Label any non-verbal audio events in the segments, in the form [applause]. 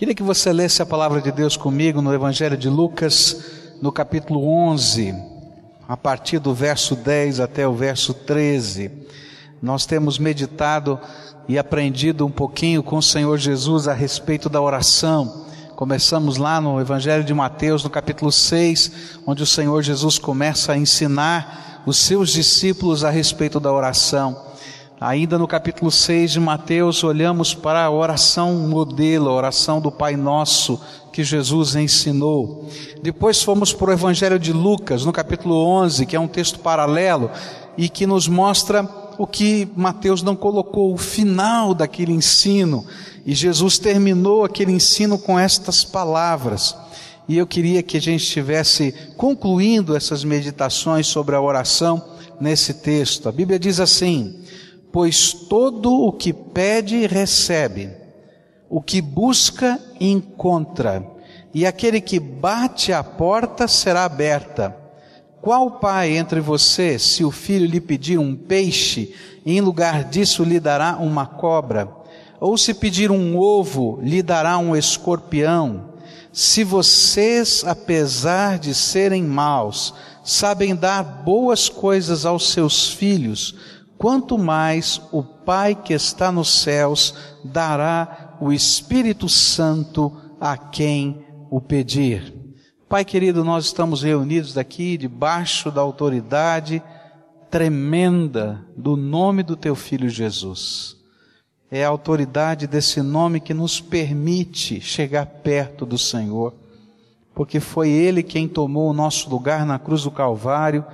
Queria que você lesse a palavra de Deus comigo no Evangelho de Lucas, no capítulo 11, a partir do verso 10 até o verso 13. Nós temos meditado e aprendido um pouquinho com o Senhor Jesus a respeito da oração. Começamos lá no Evangelho de Mateus, no capítulo 6, onde o Senhor Jesus começa a ensinar os seus discípulos a respeito da oração. Ainda no capítulo 6 de Mateus, olhamos para a oração modelo, a oração do Pai Nosso que Jesus ensinou. Depois fomos para o Evangelho de Lucas, no capítulo 11, que é um texto paralelo e que nos mostra o que Mateus não colocou, o final daquele ensino. E Jesus terminou aquele ensino com estas palavras. E eu queria que a gente estivesse concluindo essas meditações sobre a oração nesse texto. A Bíblia diz assim: pois todo o que pede, recebe, o que busca, encontra, e aquele que bate a porta será aberta. Qual pai entre vocês, se o filho lhe pedir um peixe, em lugar disso lhe dará uma cobra? Ou se pedir um ovo, lhe dará um escorpião? Se vocês, apesar de serem maus, sabem dar boas coisas aos seus filhos, quanto mais o Pai que está nos céus dará o Espírito Santo a quem o pedir. Pai querido, nós estamos reunidos aqui debaixo da autoridade tremenda do nome do teu filho Jesus. É a autoridade desse nome que nos permite chegar perto do Senhor, porque foi Ele quem tomou o nosso lugar na cruz do Calvário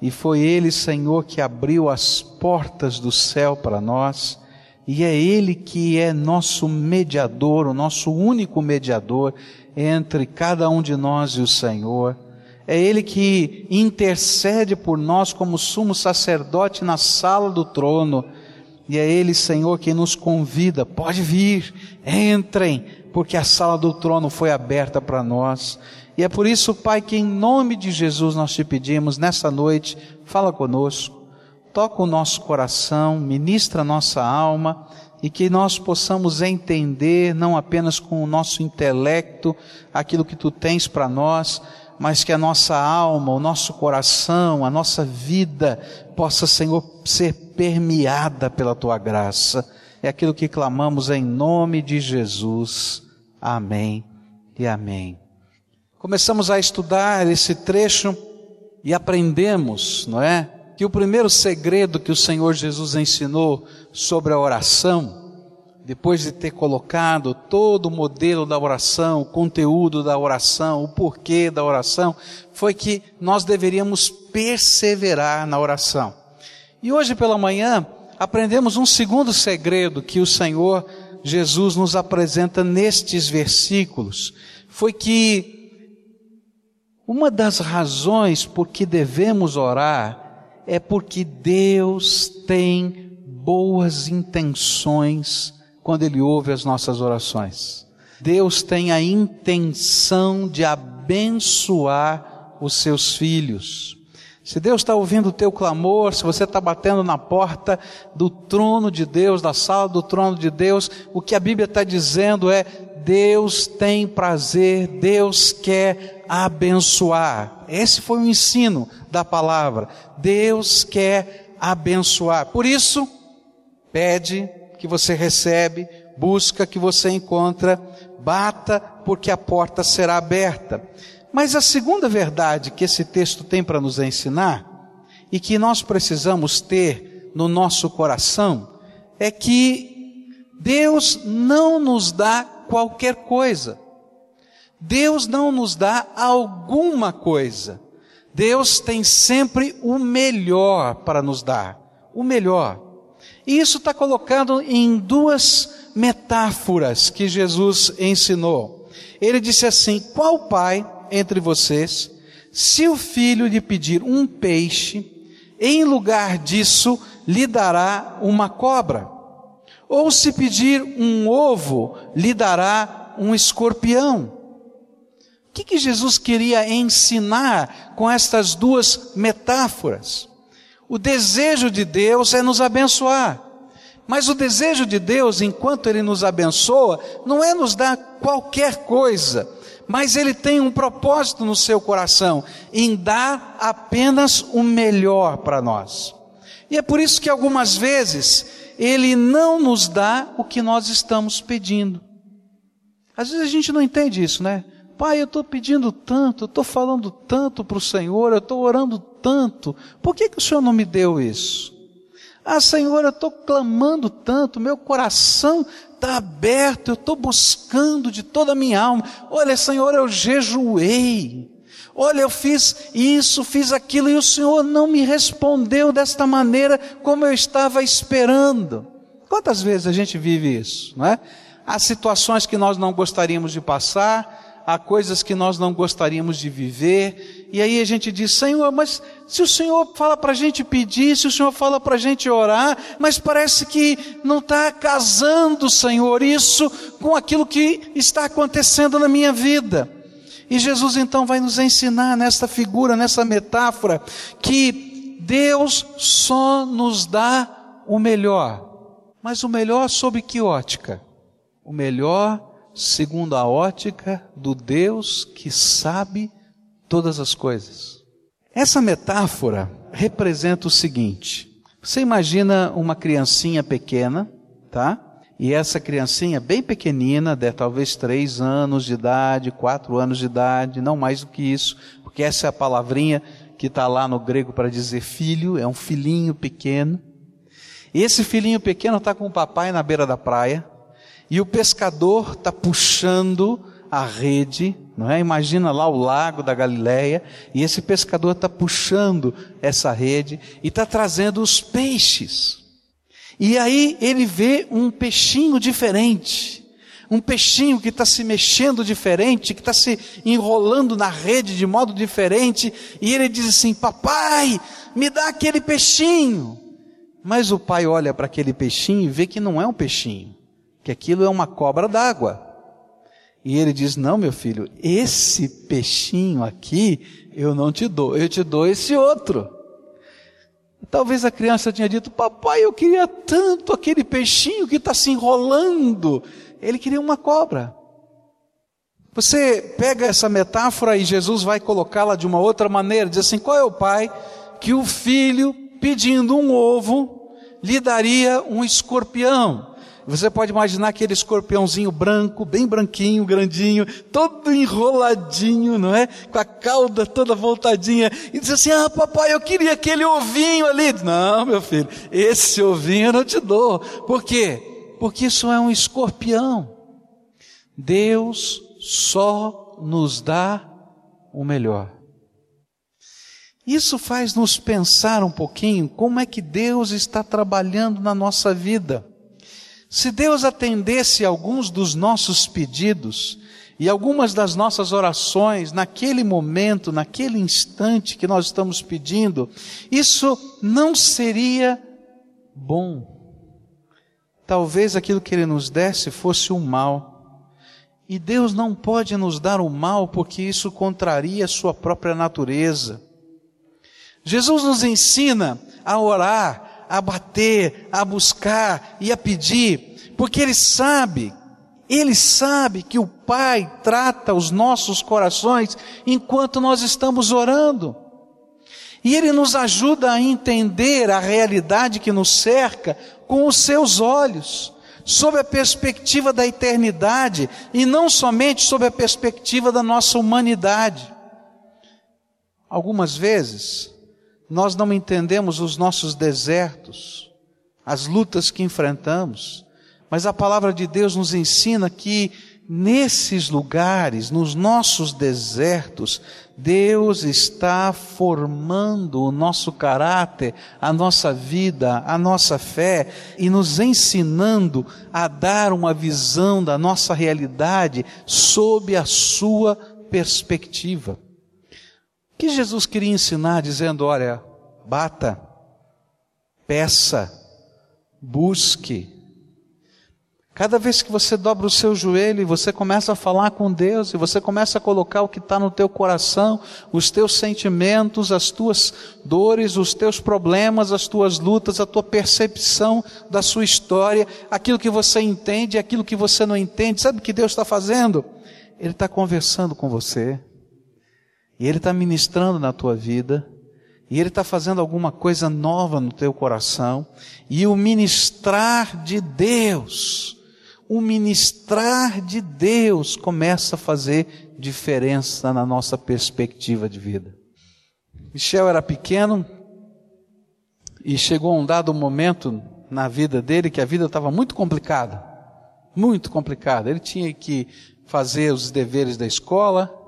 e foi Ele, Senhor, que abriu as portas do céu para nós, e é Ele que é nosso mediador, o nosso único mediador entre cada um de nós e o Senhor. É Ele que intercede por nós como sumo sacerdote na sala do trono. E é Ele, Senhor, que nos convida, pode vir, entrem, porque a sala do trono foi aberta para nós. E é por isso, Pai, que em nome de Jesus nós te pedimos nessa noite, fala conosco, toca o nosso coração, ministra a nossa alma e que nós possamos entender, não apenas com o nosso intelecto, aquilo que tu tens para nós, mas que a nossa alma, o nosso coração, a nossa vida possa, Senhor, ser permeada pela tua graça. É aquilo que clamamos em nome de Jesus. Amém e amém. Começamos a estudar esse trecho e aprendemos, não é? Que o primeiro segredo que o Senhor Jesus ensinou sobre a oração, depois de ter colocado todo o modelo da oração, o conteúdo da oração, o porquê da oração, foi que nós deveríamos perseverar na oração. E hoje pela manhã aprendemos um segundo segredo que o Senhor Jesus nos apresenta nestes versículos, foi que uma das razões por que devemos orar é porque Deus tem boas intenções quando Ele ouve as nossas orações. Deus tem a intenção de abençoar os seus filhos. Se Deus está ouvindo o teu clamor, se você está batendo na porta do trono de Deus, da sala do trono de Deus, o que a Bíblia está dizendo é: Deus tem prazer, Deus quer abençoar. Esse foi o ensino da palavra. Deus quer abençoar. Por isso, pede que você recebe, busca que você encontra, bata porque a porta será aberta. Mas a segunda verdade que esse texto tem para nos ensinar e que nós precisamos ter no nosso coração é que Deus não nos dá qualquer coisa. Deus não nos dá alguma coisa. Deus tem sempre o melhor para nos dar. O melhor. E isso está colocado em duas metáforas que Jesus ensinou. Ele disse assim: Qual pai entre vocês, se o filho lhe pedir um peixe, em lugar disso lhe dará uma cobra? Ou se pedir um ovo, lhe dará um escorpião. O que, que Jesus queria ensinar com estas duas metáforas? O desejo de Deus é nos abençoar, Mas o desejo de Deus, enquanto Ele nos abençoa, não é nos dar qualquer coisa, mas Ele tem um propósito no seu coração, em dar apenas o melhor para nós. E é por isso que algumas vezes Ele não nos dá o que nós estamos pedindo. Às vezes a gente não entende isso, né? Pai, eu estou pedindo tanto, eu estou falando tanto para o Senhor, eu estou orando tanto, por que, que o Senhor não me deu isso? Ah, Senhor, eu estou clamando tanto, meu coração está aberto, eu estou buscando de toda a minha alma. Olha, Senhor, eu jejuei. Olha, eu fiz isso, fiz aquilo, e o Senhor não me respondeu desta maneira como eu estava esperando. Quantas vezes a gente vive isso, não é? Há situações que nós não gostaríamos de passar, há coisas que nós não gostaríamos de viver, e aí a gente diz: Senhor, mas se o Senhor fala para a gente pedir, se o Senhor fala para a gente orar, mas parece que não está casando, Senhor, isso com aquilo que está acontecendo na minha vida. E Jesus então vai nos ensinar nessa figura, nessa metáfora, que Deus só nos dá o melhor. Mas o melhor sob que ótica? O melhor segundo a ótica do Deus que sabe todas as coisas. Essa metáfora representa o seguinte: você imagina uma criancinha pequena, tá? E essa criancinha bem pequenina, de talvez três anos de idade, quatro anos de idade, não mais do que isso, porque essa é a palavrinha que está lá no grego para dizer filho, é um filhinho pequeno. E esse filhinho pequeno está com o papai na beira da praia, e o pescador está puxando a rede, não é? Imagina lá o lago da Galileia, e esse pescador está puxando essa rede e está trazendo os peixes. E aí ele vê um peixinho diferente, um peixinho que está se mexendo diferente, que está se enrolando na rede de modo diferente, e ele diz assim: Papai, me dá aquele peixinho. Mas o pai olha para aquele peixinho e vê que não é um peixinho que aquilo é uma cobra d'água. E ele diz: Não, meu filho, esse peixinho aqui eu não te dou, eu te dou esse outro. Talvez a criança tenha dito: Papai, eu queria tanto aquele peixinho que está se enrolando. Ele queria uma cobra. Você pega essa metáfora e Jesus vai colocá-la de uma outra maneira: diz assim, qual é o pai que o filho, pedindo um ovo, lhe daria um escorpião? Você pode imaginar aquele escorpiãozinho branco, bem branquinho, grandinho, todo enroladinho, não é? Com a cauda toda voltadinha. E diz assim: Ah, papai, eu queria aquele ovinho ali. Não, meu filho, esse ovinho eu não te dou. Por quê? Porque isso é um escorpião. Deus só nos dá o melhor. Isso faz nos pensar um pouquinho como é que Deus está trabalhando na nossa vida. Se Deus atendesse alguns dos nossos pedidos e algumas das nossas orações naquele momento, naquele instante que nós estamos pedindo, isso não seria bom. Talvez aquilo que Ele nos desse fosse o mal. E Deus não pode nos dar o mal porque isso contraria a Sua própria natureza. Jesus nos ensina a orar a bater, a buscar e a pedir, porque Ele sabe, Ele sabe que o Pai trata os nossos corações enquanto nós estamos orando. E Ele nos ajuda a entender a realidade que nos cerca com os seus olhos, sob a perspectiva da eternidade e não somente sob a perspectiva da nossa humanidade. Algumas vezes, nós não entendemos os nossos desertos, as lutas que enfrentamos, mas a palavra de Deus nos ensina que nesses lugares, nos nossos desertos, Deus está formando o nosso caráter, a nossa vida, a nossa fé e nos ensinando a dar uma visão da nossa realidade sob a sua perspectiva que Jesus queria ensinar dizendo: olha, bata, peça, busque. Cada vez que você dobra o seu joelho e você começa a falar com Deus, e você começa a colocar o que está no teu coração, os teus sentimentos, as tuas dores, os teus problemas, as tuas lutas, a tua percepção da sua história, aquilo que você entende, aquilo que você não entende, sabe o que Deus está fazendo? Ele está conversando com você, e Ele está ministrando na tua vida, e Ele está fazendo alguma coisa nova no teu coração, e o ministrar de Deus, o ministrar de Deus começa a fazer diferença na nossa perspectiva de vida. Michel era pequeno e chegou um dado momento na vida dele que a vida estava muito complicada. Muito complicada. Ele tinha que fazer os deveres da escola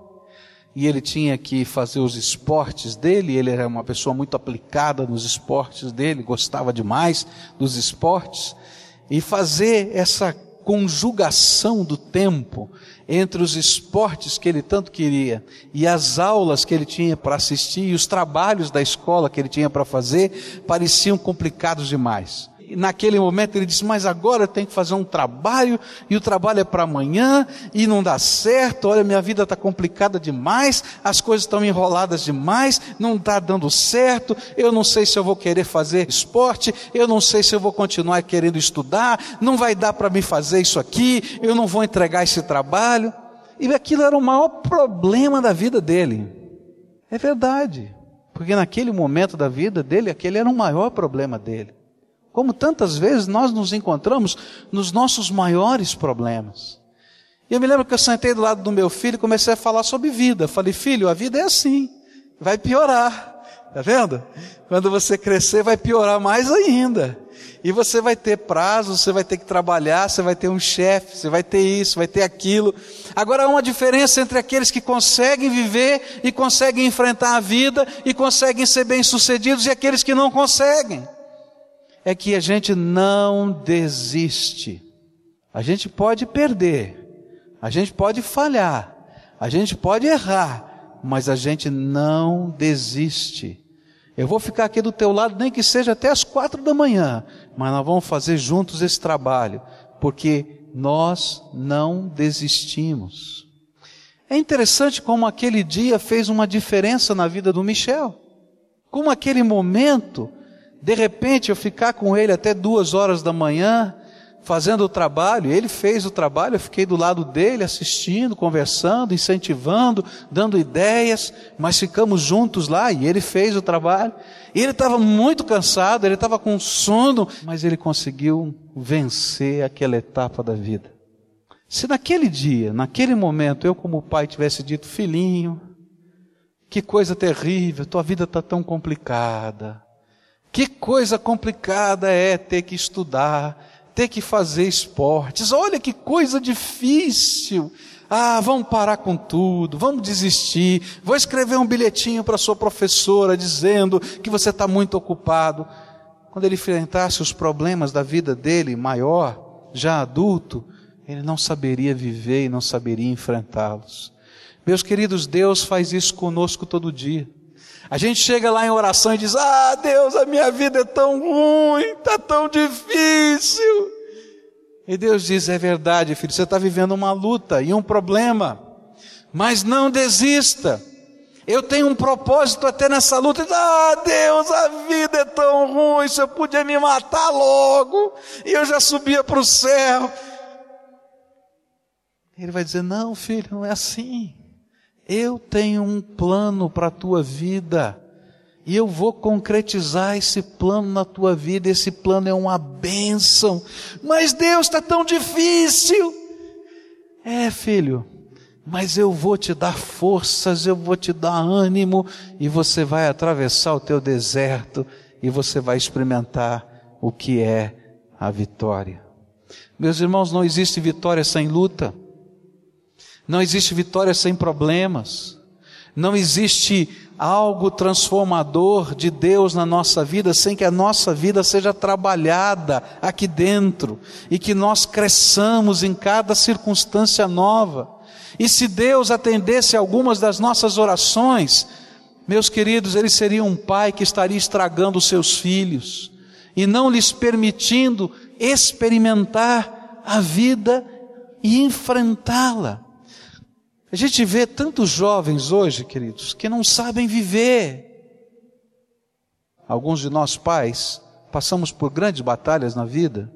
e ele tinha que fazer os esportes dele. Ele era uma pessoa muito aplicada nos esportes dele, gostava demais dos esportes. E fazer essa conjugação do tempo entre os esportes que ele tanto queria e as aulas que ele tinha para assistir e os trabalhos da escola que ele tinha para fazer pareciam complicados demais naquele momento ele disse: Mas agora eu tenho que fazer um trabalho, e o trabalho é para amanhã, e não dá certo. Olha, minha vida está complicada demais, as coisas estão enroladas demais, não está dando certo. Eu não sei se eu vou querer fazer esporte, eu não sei se eu vou continuar querendo estudar, não vai dar para me fazer isso aqui, eu não vou entregar esse trabalho. E aquilo era o maior problema da vida dele. É verdade. Porque naquele momento da vida dele, aquele era o maior problema dele. Como tantas vezes nós nos encontramos nos nossos maiores problemas. E eu me lembro que eu sentei do lado do meu filho e comecei a falar sobre vida. Falei, filho, a vida é assim, vai piorar. Tá vendo? Quando você crescer, vai piorar mais ainda. E você vai ter prazo, você vai ter que trabalhar, você vai ter um chefe, você vai ter isso, vai ter aquilo. Agora há uma diferença entre aqueles que conseguem viver e conseguem enfrentar a vida e conseguem ser bem-sucedidos e aqueles que não conseguem é que a gente não desiste. A gente pode perder, a gente pode falhar, a gente pode errar, mas a gente não desiste. Eu vou ficar aqui do teu lado, nem que seja até as quatro da manhã, mas nós vamos fazer juntos esse trabalho, porque nós não desistimos. É interessante como aquele dia fez uma diferença na vida do Michel. Como aquele momento de repente eu ficar com ele até duas horas da manhã, fazendo o trabalho, ele fez o trabalho, eu fiquei do lado dele, assistindo, conversando, incentivando, dando ideias, mas ficamos juntos lá e ele fez o trabalho. E ele estava muito cansado, ele estava com sono, mas ele conseguiu vencer aquela etapa da vida. Se naquele dia, naquele momento, eu como pai tivesse dito, filhinho, que coisa terrível, tua vida está tão complicada. Que coisa complicada é ter que estudar, ter que fazer esportes. Olha que coisa difícil. Ah, vamos parar com tudo, vamos desistir. Vou escrever um bilhetinho para sua professora dizendo que você está muito ocupado. Quando ele enfrentasse os problemas da vida dele, maior, já adulto, ele não saberia viver e não saberia enfrentá-los. Meus queridos, Deus faz isso conosco todo dia. A gente chega lá em oração e diz: Ah, Deus, a minha vida é tão ruim, está tão difícil. E Deus diz: É verdade, filho, você está vivendo uma luta e um problema, mas não desista. Eu tenho um propósito até nessa luta. Ah, Deus, a vida é tão ruim, se eu podia me matar logo, e eu já subia para o céu. Ele vai dizer: Não, filho, não é assim. Eu tenho um plano para a tua vida. E eu vou concretizar esse plano na tua vida. Esse plano é uma bênção. Mas Deus está tão difícil. É, filho. Mas eu vou te dar forças, eu vou te dar ânimo. E você vai atravessar o teu deserto. E você vai experimentar o que é a vitória. Meus irmãos, não existe vitória sem luta. Não existe vitória sem problemas. Não existe algo transformador de Deus na nossa vida sem que a nossa vida seja trabalhada aqui dentro e que nós cresçamos em cada circunstância nova. E se Deus atendesse algumas das nossas orações, meus queridos, ele seria um pai que estaria estragando os seus filhos e não lhes permitindo experimentar a vida e enfrentá-la. A gente vê tantos jovens hoje, queridos, que não sabem viver. Alguns de nós pais passamos por grandes batalhas na vida.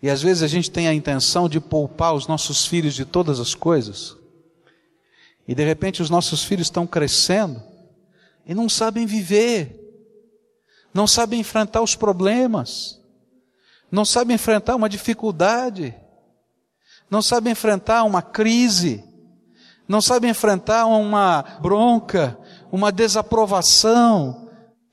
E às vezes a gente tem a intenção de poupar os nossos filhos de todas as coisas. E de repente os nossos filhos estão crescendo e não sabem viver, não sabem enfrentar os problemas, não sabem enfrentar uma dificuldade, não sabem enfrentar uma crise, não sabem enfrentar uma bronca, uma desaprovação,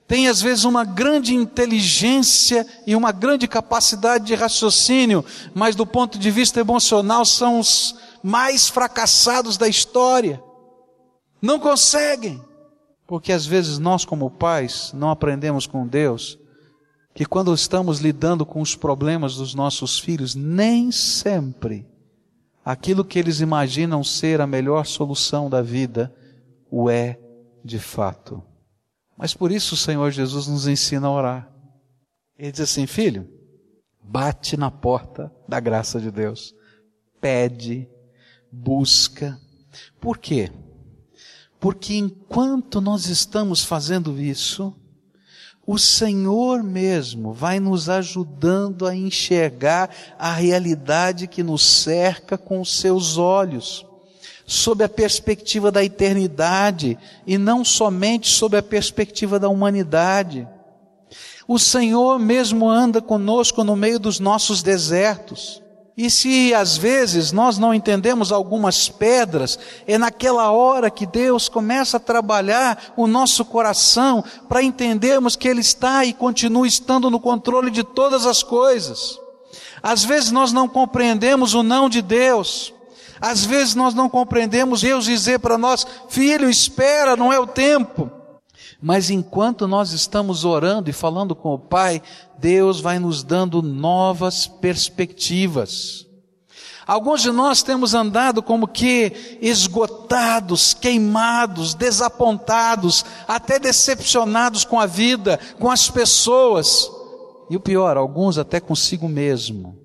tem às vezes uma grande inteligência e uma grande capacidade de raciocínio, mas do ponto de vista emocional são os mais fracassados da história. Não conseguem. Porque às vezes nós, como pais, não aprendemos com Deus que quando estamos lidando com os problemas dos nossos filhos, nem sempre aquilo que eles imaginam ser a melhor solução da vida o é de fato. Mas por isso o Senhor Jesus nos ensina a orar. Ele diz assim: Filho, bate na porta da graça de Deus, pede, busca. Por quê? Porque enquanto nós estamos fazendo isso, o Senhor mesmo vai nos ajudando a enxergar a realidade que nos cerca com os seus olhos, sob a perspectiva da eternidade e não somente sob a perspectiva da humanidade. O Senhor mesmo anda conosco no meio dos nossos desertos. E se às vezes nós não entendemos algumas pedras, é naquela hora que Deus começa a trabalhar o nosso coração para entendermos que Ele está e continua estando no controle de todas as coisas. Às vezes nós não compreendemos o não de Deus. Às vezes nós não compreendemos Deus dizer para nós, filho, espera, não é o tempo. Mas enquanto nós estamos orando e falando com o Pai, Deus vai nos dando novas perspectivas. Alguns de nós temos andado como que esgotados, queimados, desapontados, até decepcionados com a vida, com as pessoas. E o pior, alguns até consigo mesmo.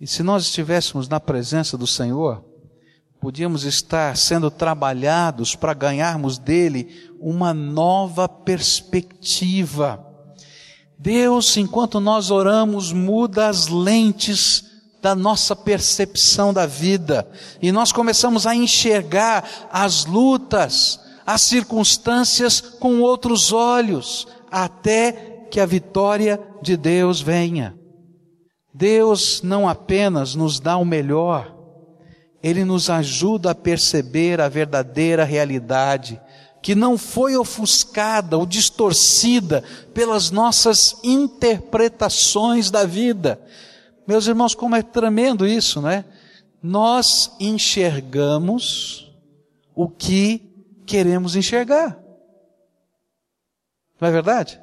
E se nós estivéssemos na presença do Senhor, podíamos estar sendo trabalhados para ganharmos dele uma nova perspectiva. Deus, enquanto nós oramos, muda as lentes da nossa percepção da vida e nós começamos a enxergar as lutas, as circunstâncias com outros olhos, até que a vitória de Deus venha. Deus não apenas nos dá o melhor, Ele nos ajuda a perceber a verdadeira realidade que não foi ofuscada ou distorcida pelas nossas interpretações da vida. Meus irmãos, como é tremendo isso, não é? Nós enxergamos o que queremos enxergar. Não é verdade?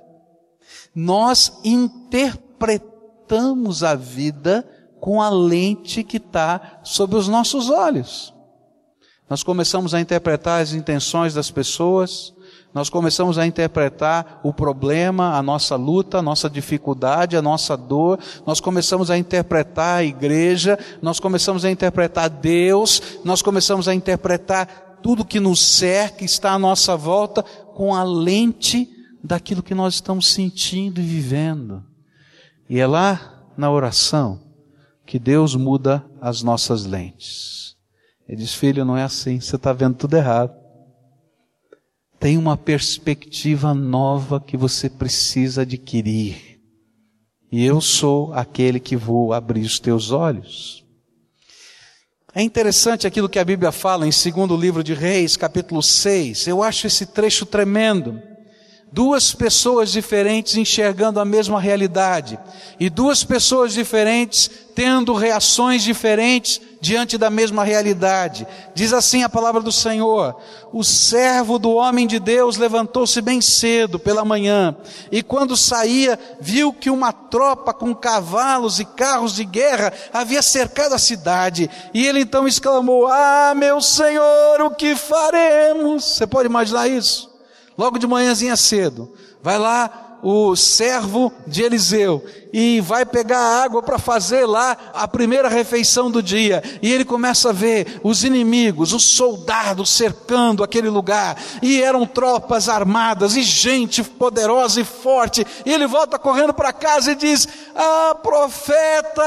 Nós interpretamos a vida com a lente que está sob os nossos olhos. Nós começamos a interpretar as intenções das pessoas, nós começamos a interpretar o problema, a nossa luta, a nossa dificuldade, a nossa dor, nós começamos a interpretar a igreja, nós começamos a interpretar Deus, nós começamos a interpretar tudo que nos cerca, está à nossa volta, com a lente daquilo que nós estamos sentindo e vivendo. E é lá na oração que Deus muda as nossas lentes. Ele diz: Filho, não é assim, você está vendo tudo errado. Tem uma perspectiva nova que você precisa adquirir. E eu sou aquele que vou abrir os teus olhos. É interessante aquilo que a Bíblia fala em segundo livro de Reis, capítulo 6. Eu acho esse trecho tremendo duas pessoas diferentes enxergando a mesma realidade e duas pessoas diferentes tendo reações diferentes diante da mesma realidade. Diz assim a palavra do Senhor: O servo do homem de Deus levantou-se bem cedo pela manhã e quando saía viu que uma tropa com cavalos e carros de guerra havia cercado a cidade e ele então exclamou: Ah, meu Senhor, o que faremos? Você pode imaginar isso? Logo de manhãzinha cedo, vai lá o servo de Eliseu e vai pegar água para fazer lá a primeira refeição do dia. E ele começa a ver os inimigos, os soldados cercando aquele lugar. E eram tropas armadas e gente poderosa e forte. E ele volta correndo para casa e diz: Ah, profeta,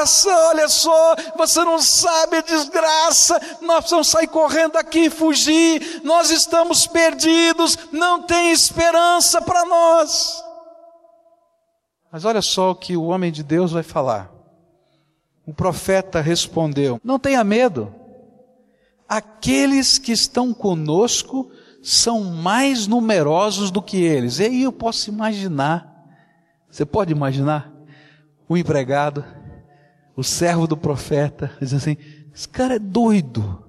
asa, olha só, você não sabe a desgraça. Nós precisamos sair correndo daqui e fugir. Nós estamos perdidos. Não tem esperança para nós. Mas olha só o que o homem de Deus vai falar. O profeta respondeu: Não tenha medo. Aqueles que estão conosco são mais numerosos do que eles. E aí eu posso imaginar. Você pode imaginar? O empregado, o servo do profeta, diz assim: Esse cara é doido.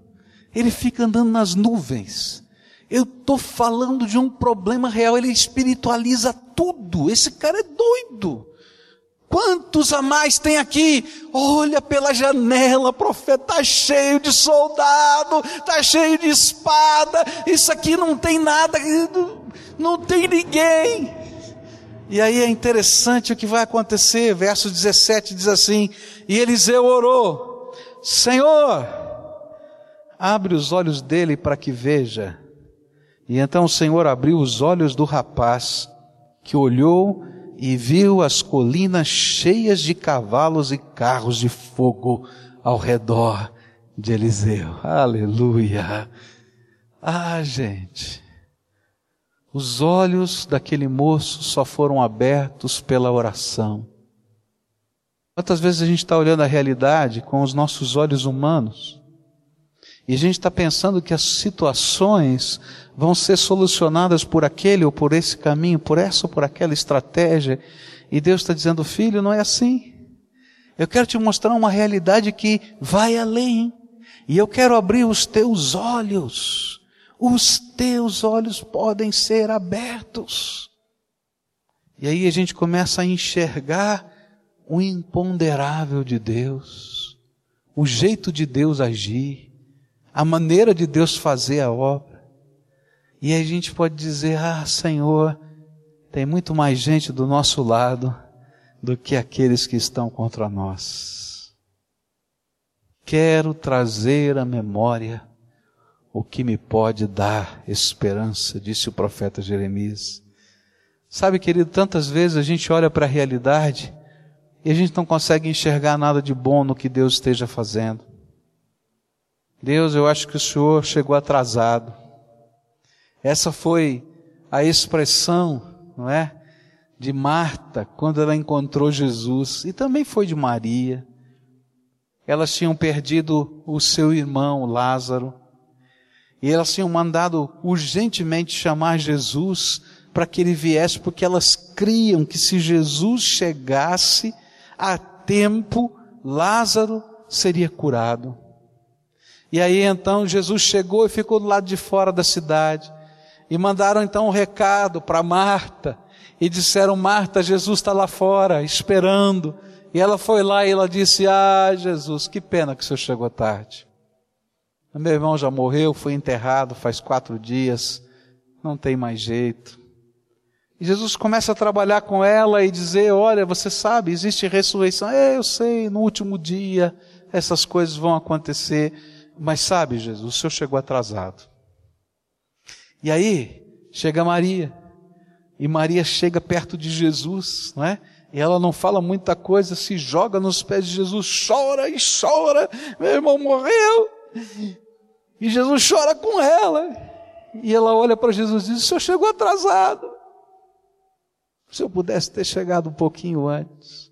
Ele fica andando nas nuvens. Eu estou falando de um problema real, ele espiritualiza tudo. Esse cara é doido. Quantos a mais tem aqui? Olha pela janela, profeta, está cheio de soldado, está cheio de espada. Isso aqui não tem nada, não tem ninguém. E aí é interessante o que vai acontecer. Verso 17 diz assim: E Eliseu orou: Senhor, abre os olhos dele para que veja. E então o Senhor abriu os olhos do rapaz, que olhou e viu as colinas cheias de cavalos e carros de fogo ao redor de Eliseu. Aleluia! Ah, gente, os olhos daquele moço só foram abertos pela oração. Quantas vezes a gente está olhando a realidade com os nossos olhos humanos e a gente está pensando que as situações vão ser solucionadas por aquele ou por esse caminho, por essa ou por aquela estratégia. E Deus está dizendo, filho, não é assim. Eu quero te mostrar uma realidade que vai além. E eu quero abrir os teus olhos. Os teus olhos podem ser abertos. E aí a gente começa a enxergar o imponderável de Deus, o jeito de Deus agir, a maneira de Deus fazer a obra. E a gente pode dizer: Ah, Senhor, tem muito mais gente do nosso lado do que aqueles que estão contra nós. Quero trazer à memória o que me pode dar esperança, disse o profeta Jeremias. Sabe, querido, tantas vezes a gente olha para a realidade e a gente não consegue enxergar nada de bom no que Deus esteja fazendo. Deus, eu acho que o Senhor chegou atrasado. Essa foi a expressão, não é? De Marta quando ela encontrou Jesus e também foi de Maria. Elas tinham perdido o seu irmão Lázaro e elas tinham mandado urgentemente chamar Jesus para que ele viesse, porque elas criam que se Jesus chegasse a tempo, Lázaro seria curado. E aí então Jesus chegou e ficou do lado de fora da cidade. E mandaram então um recado para Marta. E disseram: Marta, Jesus está lá fora, esperando. E ela foi lá e ela disse: Ah, Jesus, que pena que o senhor chegou tarde. Meu irmão já morreu, foi enterrado faz quatro dias, não tem mais jeito. E Jesus começa a trabalhar com ela e dizer: Olha, você sabe, existe ressurreição. É, eu sei, no último dia essas coisas vão acontecer. Mas sabe, Jesus, o senhor chegou atrasado. E aí, chega Maria. E Maria chega perto de Jesus, não é? E ela não fala muita coisa, se joga nos pés de Jesus, chora e chora. Meu irmão morreu. E Jesus chora com ela. E ela olha para Jesus e diz: O senhor chegou atrasado. Se eu pudesse ter chegado um pouquinho antes.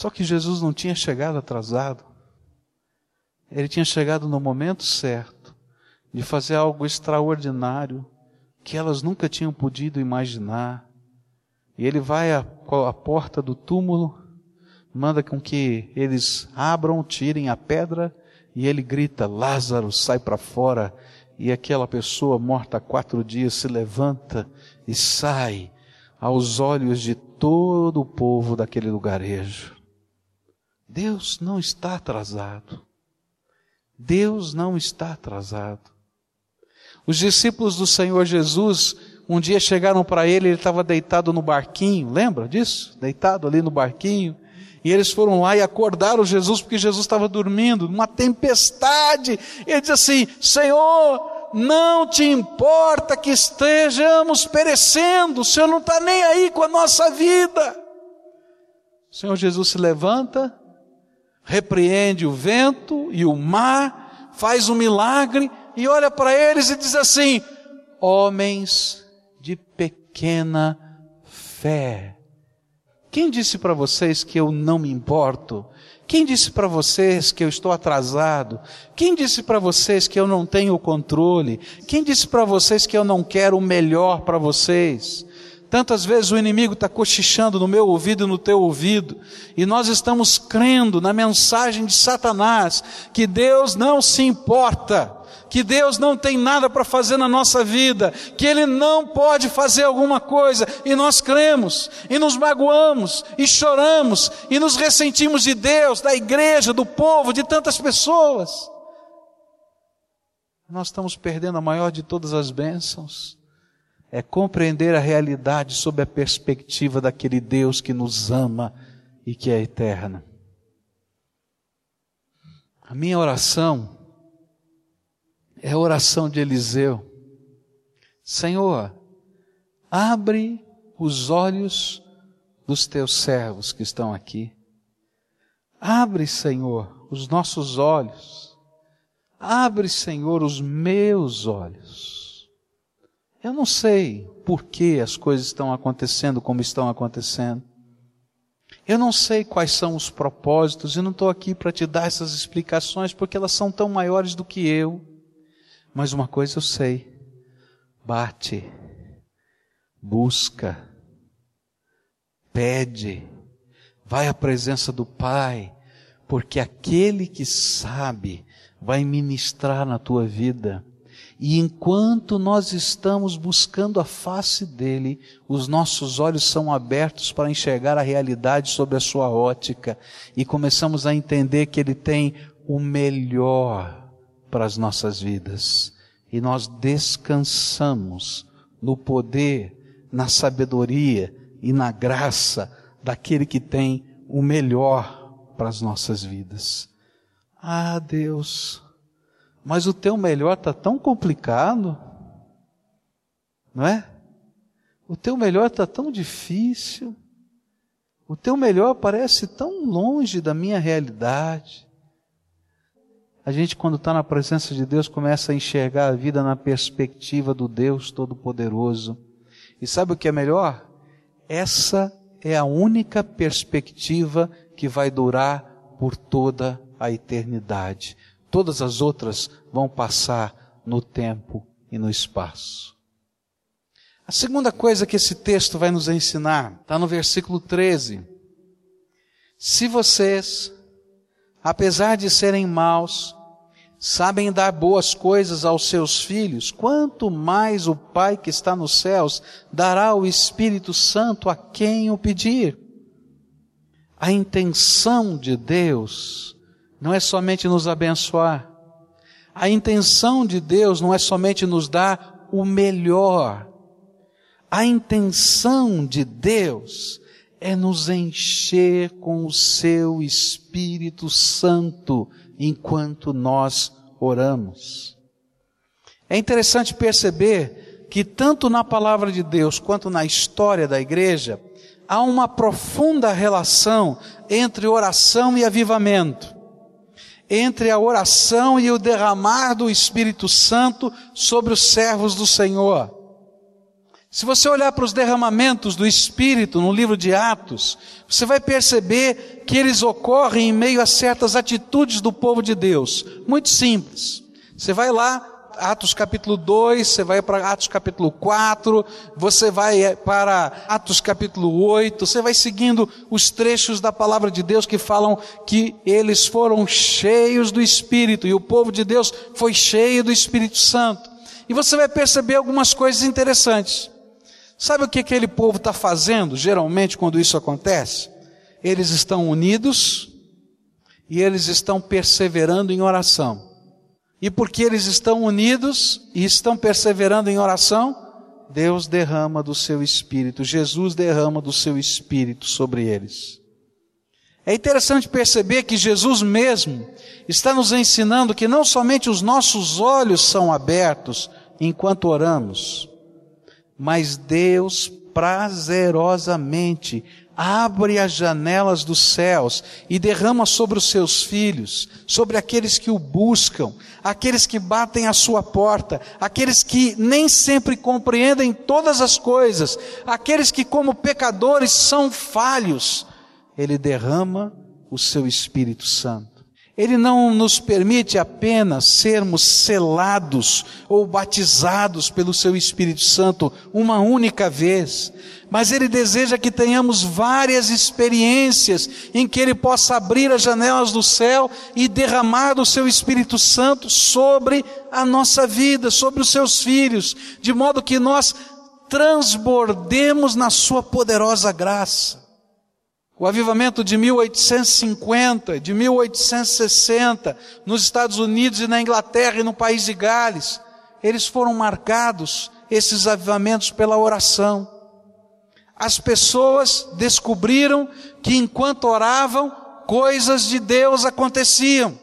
Só que Jesus não tinha chegado atrasado. Ele tinha chegado no momento certo de fazer algo extraordinário que elas nunca tinham podido imaginar. E ele vai à, à porta do túmulo, manda com que eles abram, tirem a pedra, e ele grita: Lázaro, sai para fora. E aquela pessoa morta há quatro dias se levanta e sai aos olhos de todo o povo daquele lugarejo. Deus não está atrasado. Deus não está atrasado. Os discípulos do Senhor Jesus um dia chegaram para ele, ele estava deitado no barquinho, lembra disso? Deitado ali no barquinho. E eles foram lá e acordaram Jesus porque Jesus estava dormindo, numa tempestade. Ele diz assim: Senhor, não te importa que estejamos perecendo, o Senhor não está nem aí com a nossa vida. O Senhor Jesus se levanta, repreende o vento e o mar, faz um milagre e olha para eles e diz assim: Homens de pequena fé. Quem disse para vocês que eu não me importo? Quem disse para vocês que eu estou atrasado? Quem disse para vocês que eu não tenho controle? Quem disse para vocês que eu não quero o melhor para vocês? Tantas vezes o inimigo está cochichando no meu ouvido e no teu ouvido, e nós estamos crendo na mensagem de Satanás, que Deus não se importa, que Deus não tem nada para fazer na nossa vida, que Ele não pode fazer alguma coisa, e nós cremos, e nos magoamos, e choramos, e nos ressentimos de Deus, da igreja, do povo, de tantas pessoas. Nós estamos perdendo a maior de todas as bênçãos é compreender a realidade sob a perspectiva daquele Deus que nos ama e que é eterno. A minha oração é a oração de Eliseu. Senhor, abre os olhos dos teus servos que estão aqui. Abre, Senhor, os nossos olhos. Abre, Senhor, os meus olhos eu não sei por que as coisas estão acontecendo como estão acontecendo. Eu não sei quais são os propósitos e não estou aqui para te dar essas explicações porque elas são tão maiores do que eu. Mas uma coisa eu sei: bate, busca, pede, vai à presença do Pai, porque aquele que sabe vai ministrar na tua vida. E enquanto nós estamos buscando a face dele, os nossos olhos são abertos para enxergar a realidade sob a sua ótica e começamos a entender que ele tem o melhor para as nossas vidas. E nós descansamos no poder, na sabedoria e na graça daquele que tem o melhor para as nossas vidas. Ah, Deus, mas o teu melhor está tão complicado, não é? O teu melhor está tão difícil. O teu melhor parece tão longe da minha realidade. A gente, quando está na presença de Deus, começa a enxergar a vida na perspectiva do Deus Todo-Poderoso. E sabe o que é melhor? Essa é a única perspectiva que vai durar por toda a eternidade. Todas as outras vão passar no tempo e no espaço. A segunda coisa que esse texto vai nos ensinar está no versículo 13. Se vocês, apesar de serem maus, sabem dar boas coisas aos seus filhos, quanto mais o Pai que está nos céus dará o Espírito Santo a quem o pedir. A intenção de Deus não é somente nos abençoar. A intenção de Deus não é somente nos dar o melhor. A intenção de Deus é nos encher com o seu Espírito Santo enquanto nós oramos. É interessante perceber que tanto na palavra de Deus quanto na história da igreja, há uma profunda relação entre oração e avivamento entre a oração e o derramar do Espírito Santo sobre os servos do Senhor. Se você olhar para os derramamentos do Espírito no livro de Atos, você vai perceber que eles ocorrem em meio a certas atitudes do povo de Deus, muito simples. Você vai lá, Atos capítulo 2, você vai para Atos capítulo 4, você vai eh, para Atos capítulo 8, você vai seguindo os trechos da palavra de Deus que falam que eles foram cheios do Espírito e o povo de Deus foi cheio do Espírito Santo. E você vai perceber algumas coisas interessantes. Sabe o que aquele povo está fazendo geralmente quando isso acontece? Eles estão unidos e eles estão perseverando em oração. E porque eles estão unidos e estão perseverando em oração, Deus derrama do seu espírito, Jesus derrama do seu espírito sobre eles. É interessante perceber que Jesus mesmo está nos ensinando que não somente os nossos olhos são abertos enquanto oramos, mas Deus prazerosamente abre as janelas dos céus e derrama sobre os seus filhos, sobre aqueles que o buscam, aqueles que batem à sua porta, aqueles que nem sempre compreendem todas as coisas, aqueles que, como pecadores, são falhos. Ele derrama o seu Espírito Santo. Ele não nos permite apenas sermos selados ou batizados pelo seu Espírito Santo uma única vez, mas Ele deseja que tenhamos várias experiências em que Ele possa abrir as janelas do céu e derramar o seu Espírito Santo sobre a nossa vida, sobre os seus filhos, de modo que nós transbordemos na Sua poderosa graça. O avivamento de 1850, de 1860, nos Estados Unidos e na Inglaterra e no país de Gales, eles foram marcados, esses avivamentos, pela oração. As pessoas descobriram que enquanto oravam, coisas de Deus aconteciam.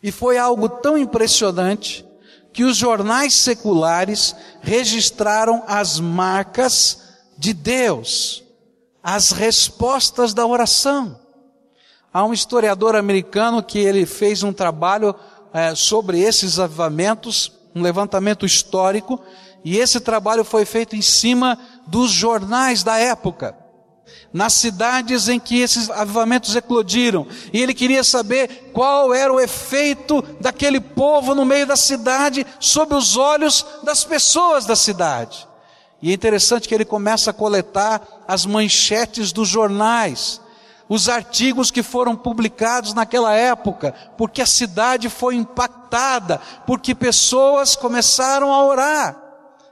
E foi algo tão impressionante que os jornais seculares registraram as marcas de Deus as respostas da oração. Há um historiador americano que ele fez um trabalho é, sobre esses avivamentos, um levantamento histórico, e esse trabalho foi feito em cima dos jornais da época, nas cidades em que esses avivamentos eclodiram, e ele queria saber qual era o efeito daquele povo no meio da cidade, sob os olhos das pessoas da cidade. E é interessante que ele começa a coletar as manchetes dos jornais, os artigos que foram publicados naquela época, porque a cidade foi impactada, porque pessoas começaram a orar.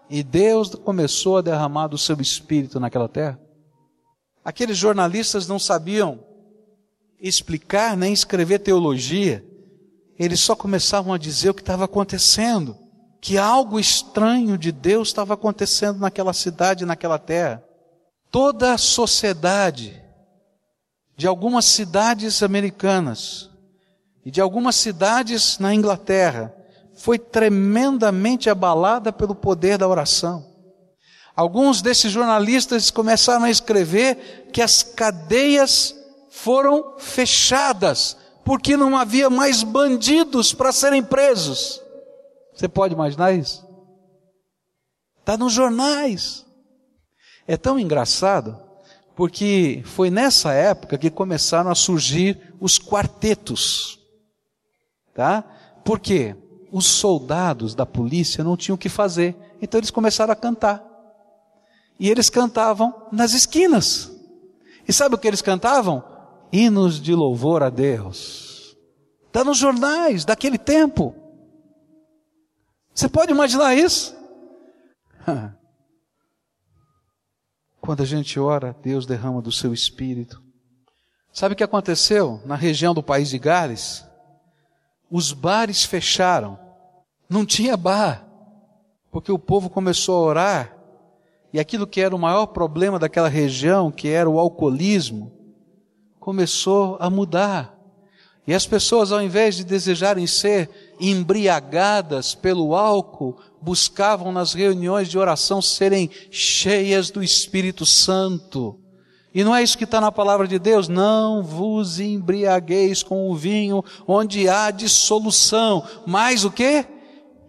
E Deus começou a derramar do seu espírito naquela terra. Aqueles jornalistas não sabiam explicar nem escrever teologia, eles só começavam a dizer o que estava acontecendo que algo estranho de Deus estava acontecendo naquela cidade, naquela terra. Toda a sociedade de algumas cidades americanas e de algumas cidades na Inglaterra foi tremendamente abalada pelo poder da oração. Alguns desses jornalistas começaram a escrever que as cadeias foram fechadas, porque não havia mais bandidos para serem presos. Você pode imaginar isso? Está nos jornais. É tão engraçado, porque foi nessa época que começaram a surgir os quartetos. Tá? Por quê? Os soldados da polícia não tinham o que fazer, então eles começaram a cantar. E eles cantavam nas esquinas. E sabe o que eles cantavam? Hinos de louvor a Deus. Está nos jornais daquele tempo. Você pode imaginar isso? [laughs] Quando a gente ora, Deus derrama do seu espírito. Sabe o que aconteceu na região do país de Gales? Os bares fecharam. Não tinha bar. Porque o povo começou a orar. E aquilo que era o maior problema daquela região, que era o alcoolismo, começou a mudar. E as pessoas, ao invés de desejarem ser embriagadas pelo álcool, buscavam nas reuniões de oração serem cheias do Espírito Santo. E não é isso que está na palavra de Deus? Não vos embriagueis com o vinho onde há dissolução. Mas o que?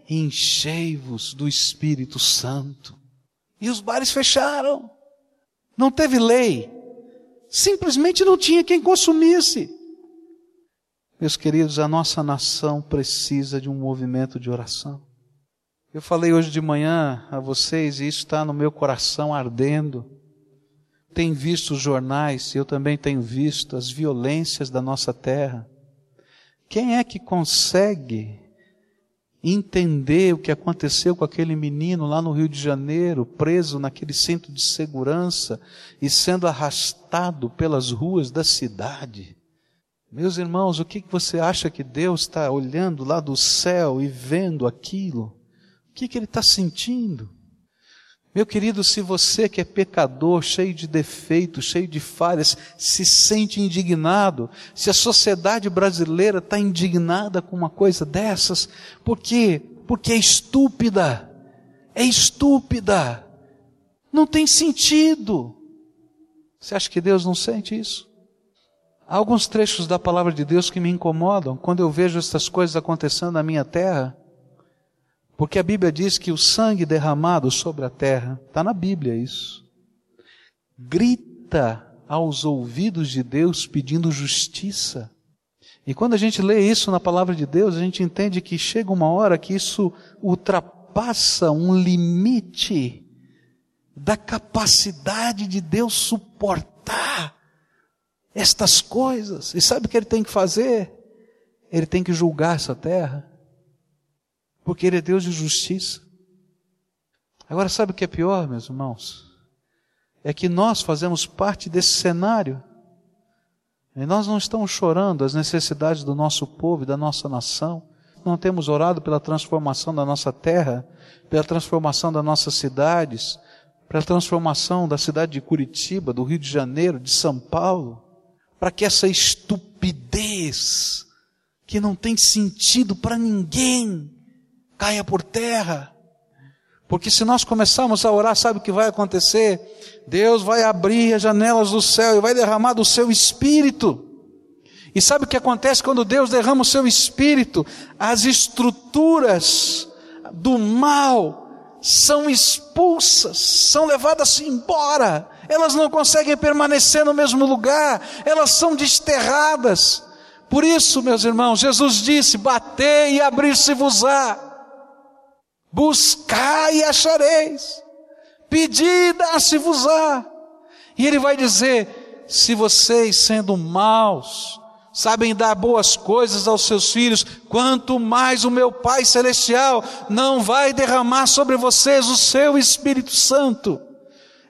Enchei-vos do Espírito Santo. E os bares fecharam. Não teve lei. Simplesmente não tinha quem consumisse. Meus queridos, a nossa nação precisa de um movimento de oração. Eu falei hoje de manhã a vocês e isso está no meu coração ardendo. Tem visto os jornais, eu também tenho visto as violências da nossa terra. Quem é que consegue entender o que aconteceu com aquele menino lá no Rio de Janeiro, preso naquele centro de segurança e sendo arrastado pelas ruas da cidade? Meus irmãos, o que você acha que Deus está olhando lá do céu e vendo aquilo? O que, Ele está sentindo? Meu querido, se você que é pecador, cheio de defeitos, cheio de falhas, se sente indignado, se a sociedade brasileira está indignada com uma coisa dessas, por quê? Porque é estúpida, é estúpida, não tem sentido. Você acha que Deus não sente isso? Há alguns trechos da palavra de Deus que me incomodam quando eu vejo essas coisas acontecendo na minha terra. Porque a Bíblia diz que o sangue derramado sobre a terra, está na Bíblia isso, grita aos ouvidos de Deus pedindo justiça. E quando a gente lê isso na palavra de Deus, a gente entende que chega uma hora que isso ultrapassa um limite da capacidade de Deus suportar estas coisas. E sabe o que ele tem que fazer? Ele tem que julgar essa terra. Porque ele é Deus de justiça. Agora, sabe o que é pior, meus irmãos? É que nós fazemos parte desse cenário. E nós não estamos chorando as necessidades do nosso povo e da nossa nação. Não temos orado pela transformação da nossa terra, pela transformação das nossas cidades, pela transformação da cidade de Curitiba, do Rio de Janeiro, de São Paulo para que essa estupidez, que não tem sentido para ninguém, caia por terra. Porque se nós começarmos a orar, sabe o que vai acontecer? Deus vai abrir as janelas do céu e vai derramar do seu espírito. E sabe o que acontece quando Deus derrama o seu espírito? As estruturas do mal são expulsas, são levadas embora elas não conseguem permanecer no mesmo lugar, elas são desterradas. Por isso, meus irmãos, Jesus disse: Batei e abrir-se-vos-á, buscai e achareis, pedi e dar-se-vos-á. E ele vai dizer: se vocês, sendo maus, sabem dar boas coisas aos seus filhos, quanto mais o meu Pai Celestial não vai derramar sobre vocês o seu Espírito Santo.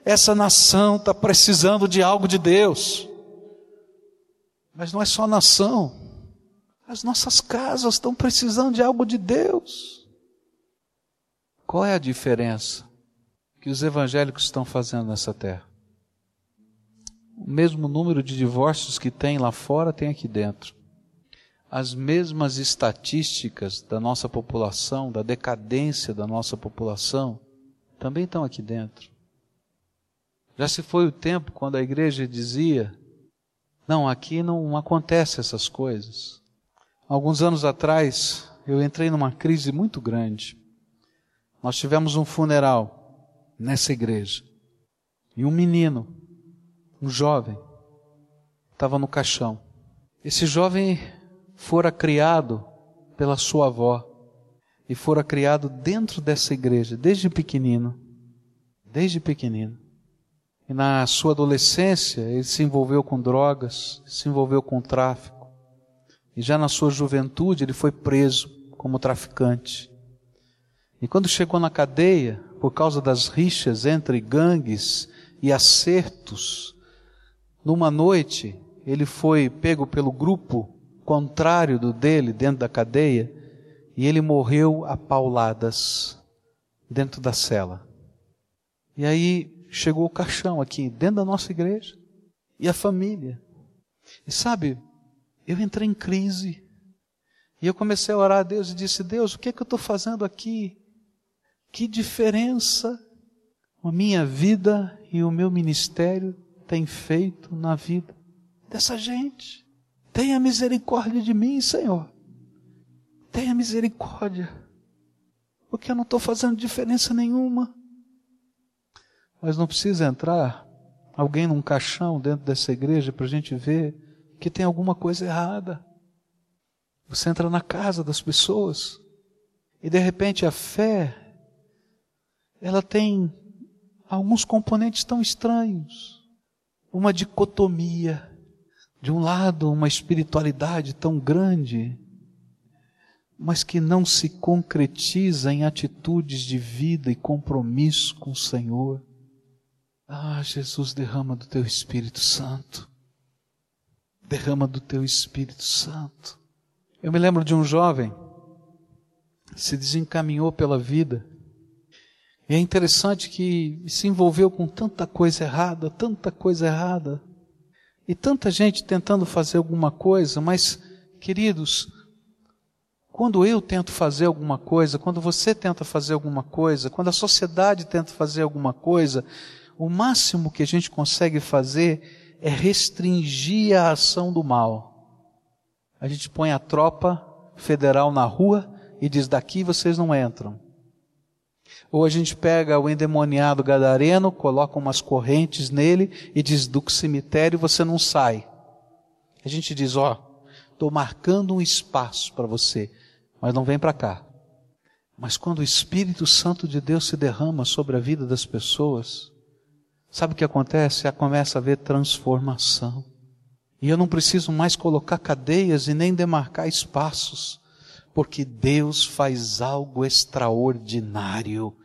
Essa nação está precisando de algo de Deus. Mas não é só a nação. As nossas casas estão precisando de algo de Deus. Qual é a diferença que os evangélicos estão fazendo nessa terra? O mesmo número de divórcios que tem lá fora tem aqui dentro. As mesmas estatísticas da nossa população, da decadência da nossa população, também estão aqui dentro. Já se foi o tempo quando a igreja dizia: não, aqui não acontece essas coisas. Alguns anos atrás, eu entrei numa crise muito grande. Nós tivemos um funeral nessa igreja. E um menino, um jovem, estava no caixão. Esse jovem fora criado pela sua avó e fora criado dentro dessa igreja desde pequenino. Desde pequenino. E na sua adolescência, ele se envolveu com drogas, se envolveu com tráfico. E já na sua juventude, ele foi preso como traficante. E quando chegou na cadeia, por causa das rixas entre gangues e acertos, numa noite, ele foi pego pelo grupo contrário do dele dentro da cadeia e ele morreu a pauladas dentro da cela. E aí chegou o caixão aqui dentro da nossa igreja e a família. E sabe, eu entrei em crise. E eu comecei a orar a Deus e disse: Deus, o que é que eu estou fazendo aqui? Que diferença a minha vida e o meu ministério tem feito na vida dessa gente? Tenha misericórdia de mim, Senhor. Tenha misericórdia. Porque eu não estou fazendo diferença nenhuma. Mas não precisa entrar alguém num caixão dentro dessa igreja para a gente ver que tem alguma coisa errada. Você entra na casa das pessoas e de repente a fé ela tem alguns componentes tão estranhos. Uma dicotomia. De um lado, uma espiritualidade tão grande, mas que não se concretiza em atitudes de vida e compromisso com o Senhor. Ah, Jesus, derrama do teu Espírito Santo. Derrama do teu Espírito Santo. Eu me lembro de um jovem se desencaminhou pela vida E é interessante que se envolveu com tanta coisa errada, tanta coisa errada, e tanta gente tentando fazer alguma coisa, mas, queridos, quando eu tento fazer alguma coisa, quando você tenta fazer alguma coisa, quando a sociedade tenta fazer alguma coisa, o máximo que a gente consegue fazer é restringir a ação do mal. A gente põe a tropa federal na rua e diz: daqui vocês não entram. Ou a gente pega o endemoniado gadareno, coloca umas correntes nele e diz: do cemitério você não sai. A gente diz: ó, oh, estou marcando um espaço para você, mas não vem para cá. Mas quando o Espírito Santo de Deus se derrama sobre a vida das pessoas, sabe o que acontece? Começa a haver transformação. E eu não preciso mais colocar cadeias e nem demarcar espaços, porque Deus faz algo extraordinário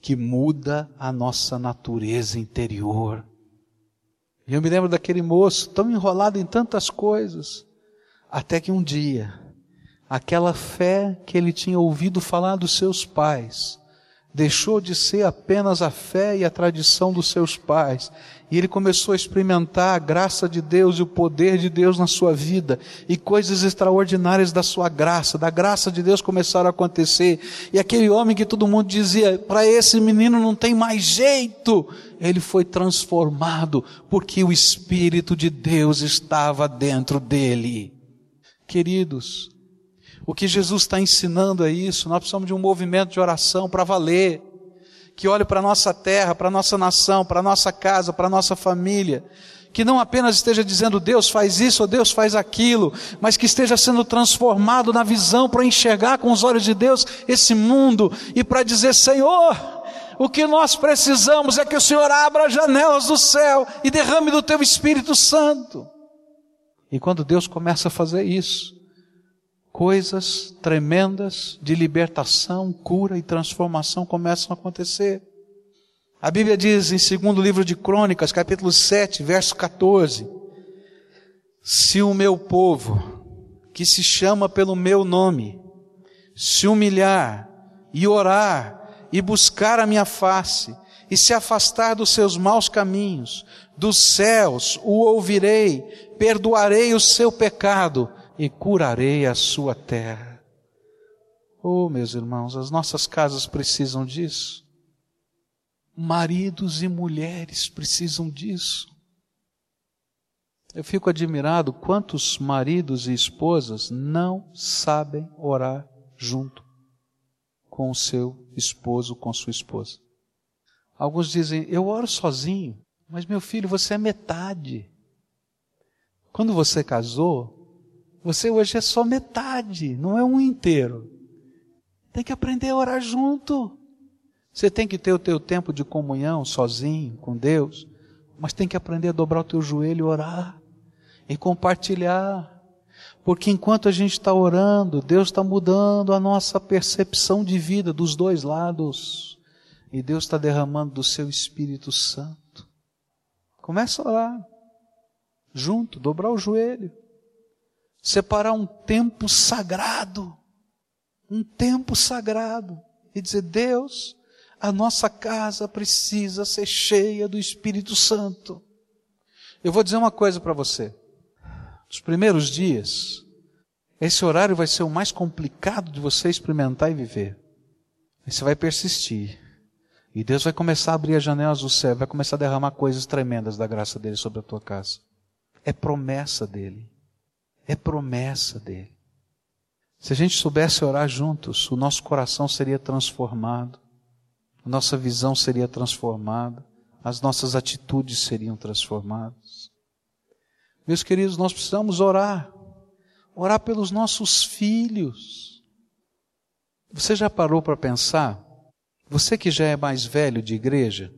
que muda a nossa natureza interior. E eu me lembro daquele moço tão enrolado em tantas coisas, até que um dia, aquela fé que ele tinha ouvido falar dos seus pais, deixou de ser apenas a fé e a tradição dos seus pais e ele começou a experimentar a graça de Deus e o poder de Deus na sua vida. E coisas extraordinárias da sua graça, da graça de Deus começaram a acontecer. E aquele homem que todo mundo dizia, para esse menino não tem mais jeito. Ele foi transformado porque o Espírito de Deus estava dentro dele. Queridos, o que Jesus está ensinando é isso. Nós precisamos de um movimento de oração para valer que olhe para a nossa terra, para a nossa nação, para a nossa casa, para a nossa família, que não apenas esteja dizendo Deus faz isso ou Deus faz aquilo, mas que esteja sendo transformado na visão para enxergar com os olhos de Deus esse mundo e para dizer: Senhor, o que nós precisamos é que o Senhor abra as janelas do céu e derrame do teu Espírito Santo. E quando Deus começa a fazer isso, coisas tremendas de libertação, cura e transformação começam a acontecer. A Bíblia diz em segundo livro de Crônicas, capítulo 7, verso 14: Se o meu povo, que se chama pelo meu nome, se humilhar e orar e buscar a minha face e se afastar dos seus maus caminhos, dos céus o ouvirei, perdoarei o seu pecado e curarei a sua terra. Oh, meus irmãos, as nossas casas precisam disso. Maridos e mulheres precisam disso. Eu fico admirado quantos maridos e esposas não sabem orar junto com o seu esposo, com sua esposa. Alguns dizem, eu oro sozinho, mas meu filho, você é metade. Quando você casou, você hoje é só metade, não é um inteiro. Tem que aprender a orar junto. Você tem que ter o teu tempo de comunhão sozinho com Deus, mas tem que aprender a dobrar o teu joelho e orar e compartilhar. Porque enquanto a gente está orando, Deus está mudando a nossa percepção de vida dos dois lados. E Deus está derramando do seu Espírito Santo. Começa a orar. Junto, dobrar o joelho separar um tempo sagrado, um tempo sagrado, e dizer: Deus, a nossa casa precisa ser cheia do Espírito Santo. Eu vou dizer uma coisa para você. Nos primeiros dias, esse horário vai ser o mais complicado de você experimentar e viver. Mas você vai persistir. E Deus vai começar a abrir as janelas do céu, vai começar a derramar coisas tremendas da graça dele sobre a tua casa. É promessa dele é promessa dele. Se a gente soubesse orar juntos, o nosso coração seria transformado, a nossa visão seria transformada, as nossas atitudes seriam transformadas. Meus queridos, nós precisamos orar, orar pelos nossos filhos. Você já parou para pensar? Você que já é mais velho de igreja,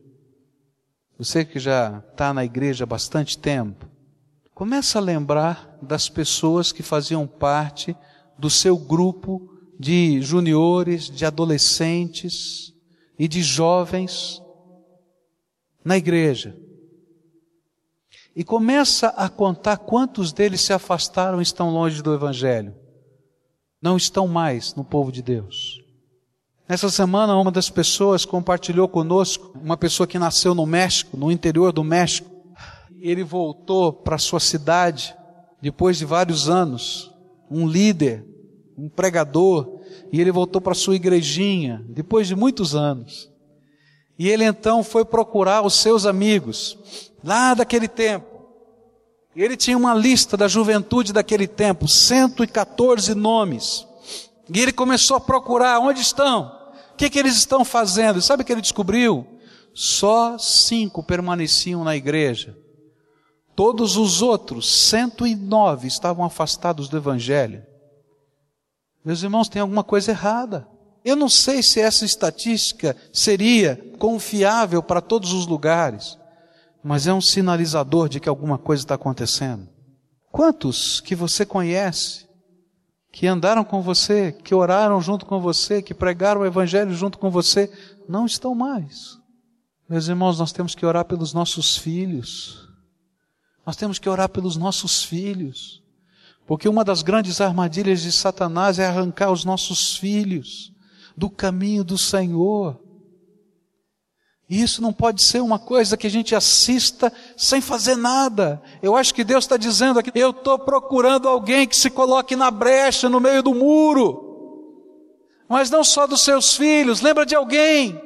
você que já está na igreja há bastante tempo, Começa a lembrar das pessoas que faziam parte do seu grupo de juniores, de adolescentes e de jovens na igreja. E começa a contar quantos deles se afastaram e estão longe do Evangelho. Não estão mais no povo de Deus. Nessa semana, uma das pessoas compartilhou conosco, uma pessoa que nasceu no México, no interior do México. Ele voltou para sua cidade depois de vários anos, um líder, um pregador, e ele voltou para sua igrejinha depois de muitos anos. E ele então foi procurar os seus amigos, lá daquele tempo. E ele tinha uma lista da juventude daquele tempo, 114 nomes. E ele começou a procurar onde estão, o que, que eles estão fazendo. E sabe o que ele descobriu? Só cinco permaneciam na igreja. Todos os outros, 109, estavam afastados do Evangelho. Meus irmãos, tem alguma coisa errada. Eu não sei se essa estatística seria confiável para todos os lugares, mas é um sinalizador de que alguma coisa está acontecendo. Quantos que você conhece, que andaram com você, que oraram junto com você, que pregaram o Evangelho junto com você, não estão mais? Meus irmãos, nós temos que orar pelos nossos filhos. Nós temos que orar pelos nossos filhos. Porque uma das grandes armadilhas de Satanás é arrancar os nossos filhos do caminho do Senhor. E isso não pode ser uma coisa que a gente assista sem fazer nada. Eu acho que Deus está dizendo aqui: eu estou procurando alguém que se coloque na brecha, no meio do muro. Mas não só dos seus filhos, lembra de alguém.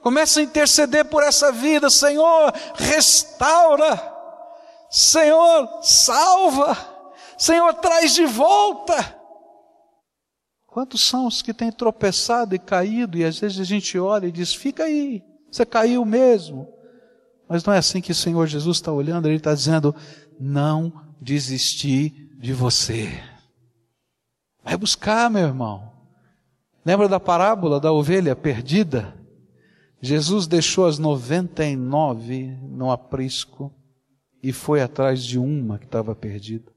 Começa a interceder por essa vida, Senhor, restaura. Senhor, salva. Senhor, traz de volta. Quantos são os que têm tropeçado e caído, e às vezes a gente olha e diz: fica aí, você caiu mesmo. Mas não é assim que o Senhor Jesus está olhando, Ele está dizendo: não desisti de você. Vai buscar, meu irmão. Lembra da parábola da ovelha perdida? Jesus deixou as 99 no aprisco e foi atrás de uma que estava perdida.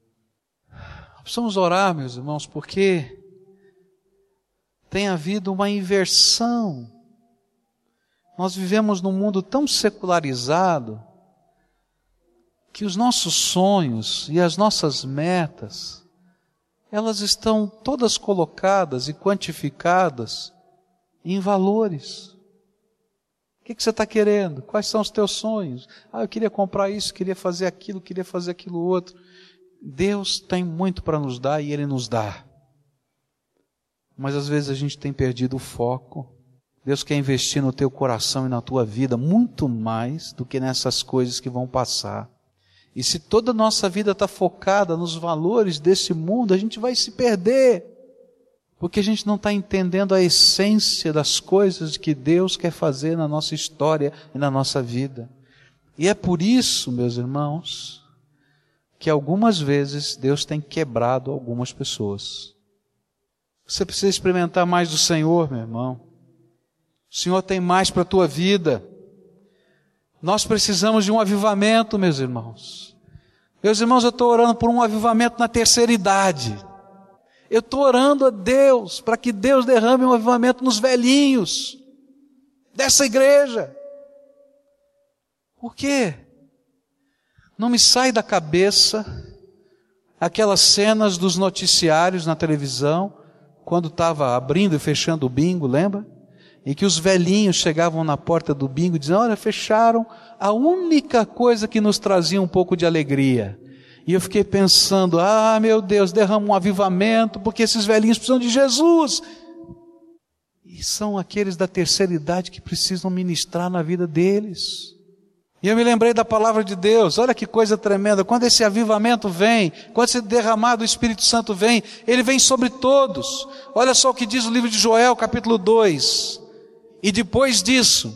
Precisamos orar, meus irmãos, porque tem havido uma inversão. Nós vivemos num mundo tão secularizado que os nossos sonhos e as nossas metas, elas estão todas colocadas e quantificadas em valores. O que, que você está querendo? Quais são os teus sonhos? Ah, eu queria comprar isso, queria fazer aquilo, queria fazer aquilo outro. Deus tem muito para nos dar e Ele nos dá mas às vezes a gente tem perdido o foco. Deus quer investir no teu coração e na tua vida muito mais do que nessas coisas que vão passar. E se toda a nossa vida está focada nos valores desse mundo, a gente vai se perder. Porque a gente não está entendendo a essência das coisas que Deus quer fazer na nossa história e na nossa vida. E é por isso, meus irmãos, que algumas vezes Deus tem quebrado algumas pessoas. Você precisa experimentar mais do Senhor, meu irmão. O Senhor tem mais para a tua vida. Nós precisamos de um avivamento, meus irmãos. Meus irmãos, eu estou orando por um avivamento na terceira idade. Eu estou orando a Deus para que Deus derrame um avivamento nos velhinhos dessa igreja. Por quê? Não me sai da cabeça aquelas cenas dos noticiários na televisão quando estava abrindo e fechando o bingo, lembra? E que os velhinhos chegavam na porta do bingo e diziam: Olha, fecharam a única coisa que nos trazia um pouco de alegria. E eu fiquei pensando: Ah, meu Deus, derrama um avivamento, porque esses velhinhos precisam de Jesus. E são aqueles da terceira idade que precisam ministrar na vida deles. E eu me lembrei da palavra de Deus, olha que coisa tremenda. Quando esse avivamento vem, quando esse derramado do Espírito Santo vem, ele vem sobre todos. Olha só o que diz o livro de Joel, capítulo 2. E depois disso,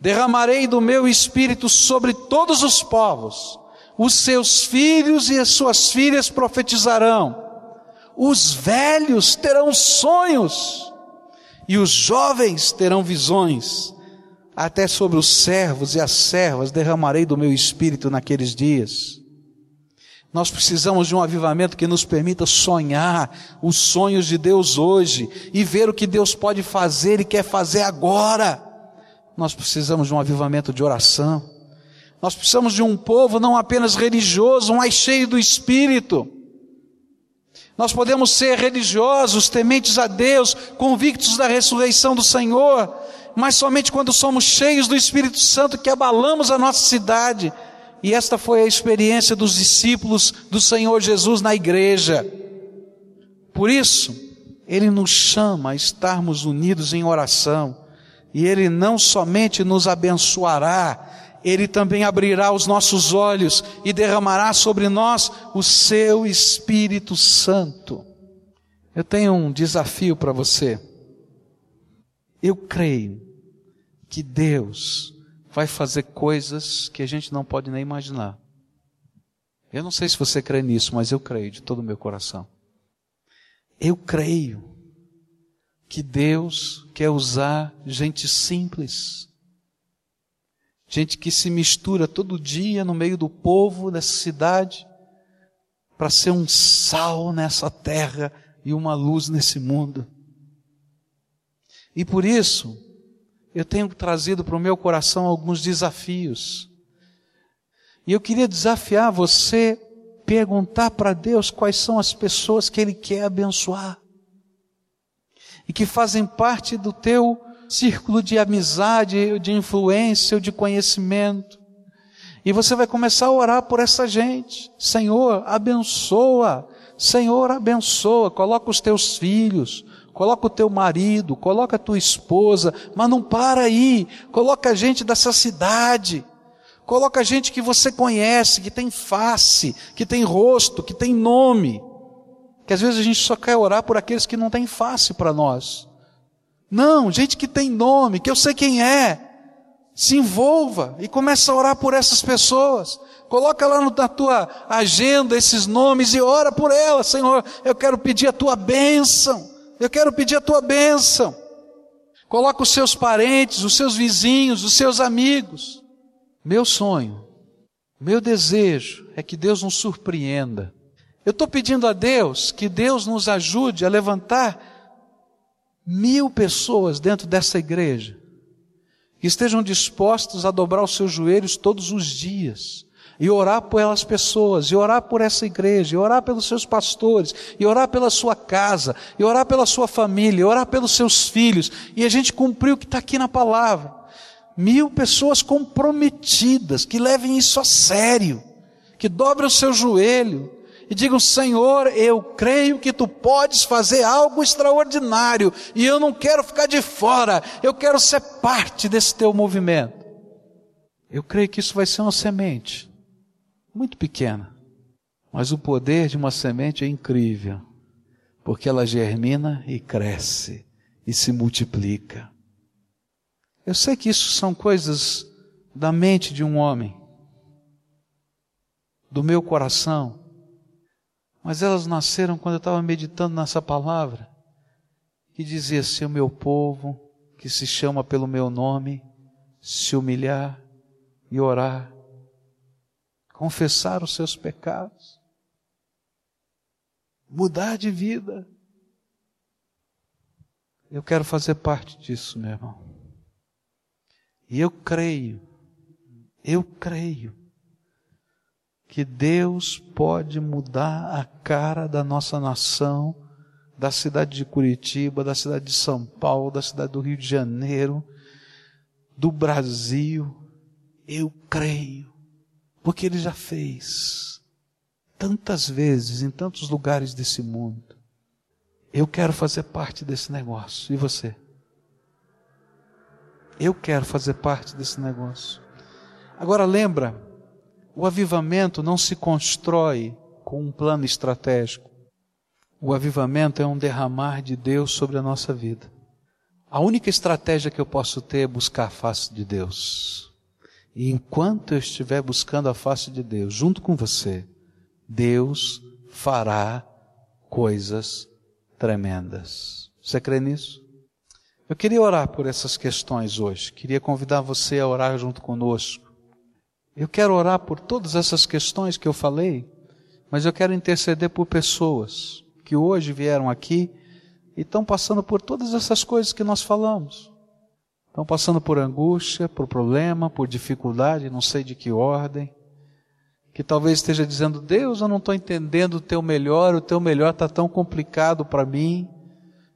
derramarei do meu espírito sobre todos os povos. Os seus filhos e as suas filhas profetizarão. Os velhos terão sonhos. E os jovens terão visões até sobre os servos e as servas derramarei do meu espírito naqueles dias. Nós precisamos de um avivamento que nos permita sonhar os sonhos de Deus hoje e ver o que Deus pode fazer e quer fazer agora. Nós precisamos de um avivamento de oração. Nós precisamos de um povo não apenas religioso, mas cheio do Espírito. Nós podemos ser religiosos, tementes a Deus, convictos da ressurreição do Senhor, mas somente quando somos cheios do Espírito Santo que abalamos a nossa cidade. E esta foi a experiência dos discípulos do Senhor Jesus na igreja. Por isso, Ele nos chama a estarmos unidos em oração, e Ele não somente nos abençoará, Ele também abrirá os nossos olhos e derramará sobre nós o Seu Espírito Santo. Eu tenho um desafio para você. Eu creio que Deus vai fazer coisas que a gente não pode nem imaginar. Eu não sei se você crê nisso, mas eu creio de todo o meu coração. Eu creio que Deus quer usar gente simples, gente que se mistura todo dia no meio do povo dessa cidade, para ser um sal nessa terra e uma luz nesse mundo. E por isso, eu tenho trazido para o meu coração alguns desafios. E eu queria desafiar você perguntar para Deus quais são as pessoas que Ele quer abençoar e que fazem parte do teu círculo de amizade, de influência, de conhecimento. E você vai começar a orar por essa gente. Senhor, abençoa. Senhor, abençoa. Coloca os teus filhos, coloca o teu marido, coloca a tua esposa, mas não para aí. Coloca a gente dessa cidade. Coloca gente que você conhece, que tem face, que tem rosto, que tem nome. Que às vezes a gente só quer orar por aqueles que não têm face para nós. Não, gente que tem nome, que eu sei quem é. Se envolva e comece a orar por essas pessoas. Coloca lá na tua agenda esses nomes e ora por elas. Senhor, eu quero pedir a tua bênção. Eu quero pedir a tua bênção. Coloca os seus parentes, os seus vizinhos, os seus amigos. Meu sonho, meu desejo é que Deus nos surpreenda. Eu estou pedindo a Deus que Deus nos ajude a levantar mil pessoas dentro dessa igreja, que estejam dispostos a dobrar os seus joelhos todos os dias, e orar por elas pessoas, e orar por essa igreja, e orar pelos seus pastores, e orar pela sua casa, e orar pela sua família, e orar pelos seus filhos, e a gente cumprir o que está aqui na palavra. Mil pessoas comprometidas, que levem isso a sério, que dobrem o seu joelho e digam: Senhor, eu creio que tu podes fazer algo extraordinário e eu não quero ficar de fora, eu quero ser parte desse teu movimento. Eu creio que isso vai ser uma semente, muito pequena, mas o poder de uma semente é incrível, porque ela germina e cresce e se multiplica. Eu sei que isso são coisas da mente de um homem, do meu coração, mas elas nasceram quando eu estava meditando nessa palavra, que dizia: Se o meu povo, que se chama pelo meu nome, se humilhar e orar, confessar os seus pecados, mudar de vida. Eu quero fazer parte disso, meu irmão. E eu creio, eu creio, que Deus pode mudar a cara da nossa nação, da cidade de Curitiba, da cidade de São Paulo, da cidade do Rio de Janeiro, do Brasil. Eu creio, porque Ele já fez tantas vezes em tantos lugares desse mundo. Eu quero fazer parte desse negócio. E você? Eu quero fazer parte desse negócio. Agora lembra, o avivamento não se constrói com um plano estratégico. O avivamento é um derramar de Deus sobre a nossa vida. A única estratégia que eu posso ter é buscar a face de Deus. E enquanto eu estiver buscando a face de Deus, junto com você, Deus fará coisas tremendas. Você crê nisso? Eu queria orar por essas questões hoje. Queria convidar você a orar junto conosco. Eu quero orar por todas essas questões que eu falei, mas eu quero interceder por pessoas que hoje vieram aqui e estão passando por todas essas coisas que nós falamos. Estão passando por angústia, por problema, por dificuldade, não sei de que ordem. que talvez esteja dizendo: Deus, eu não estou entendendo o teu melhor, o teu melhor está tão complicado para mim.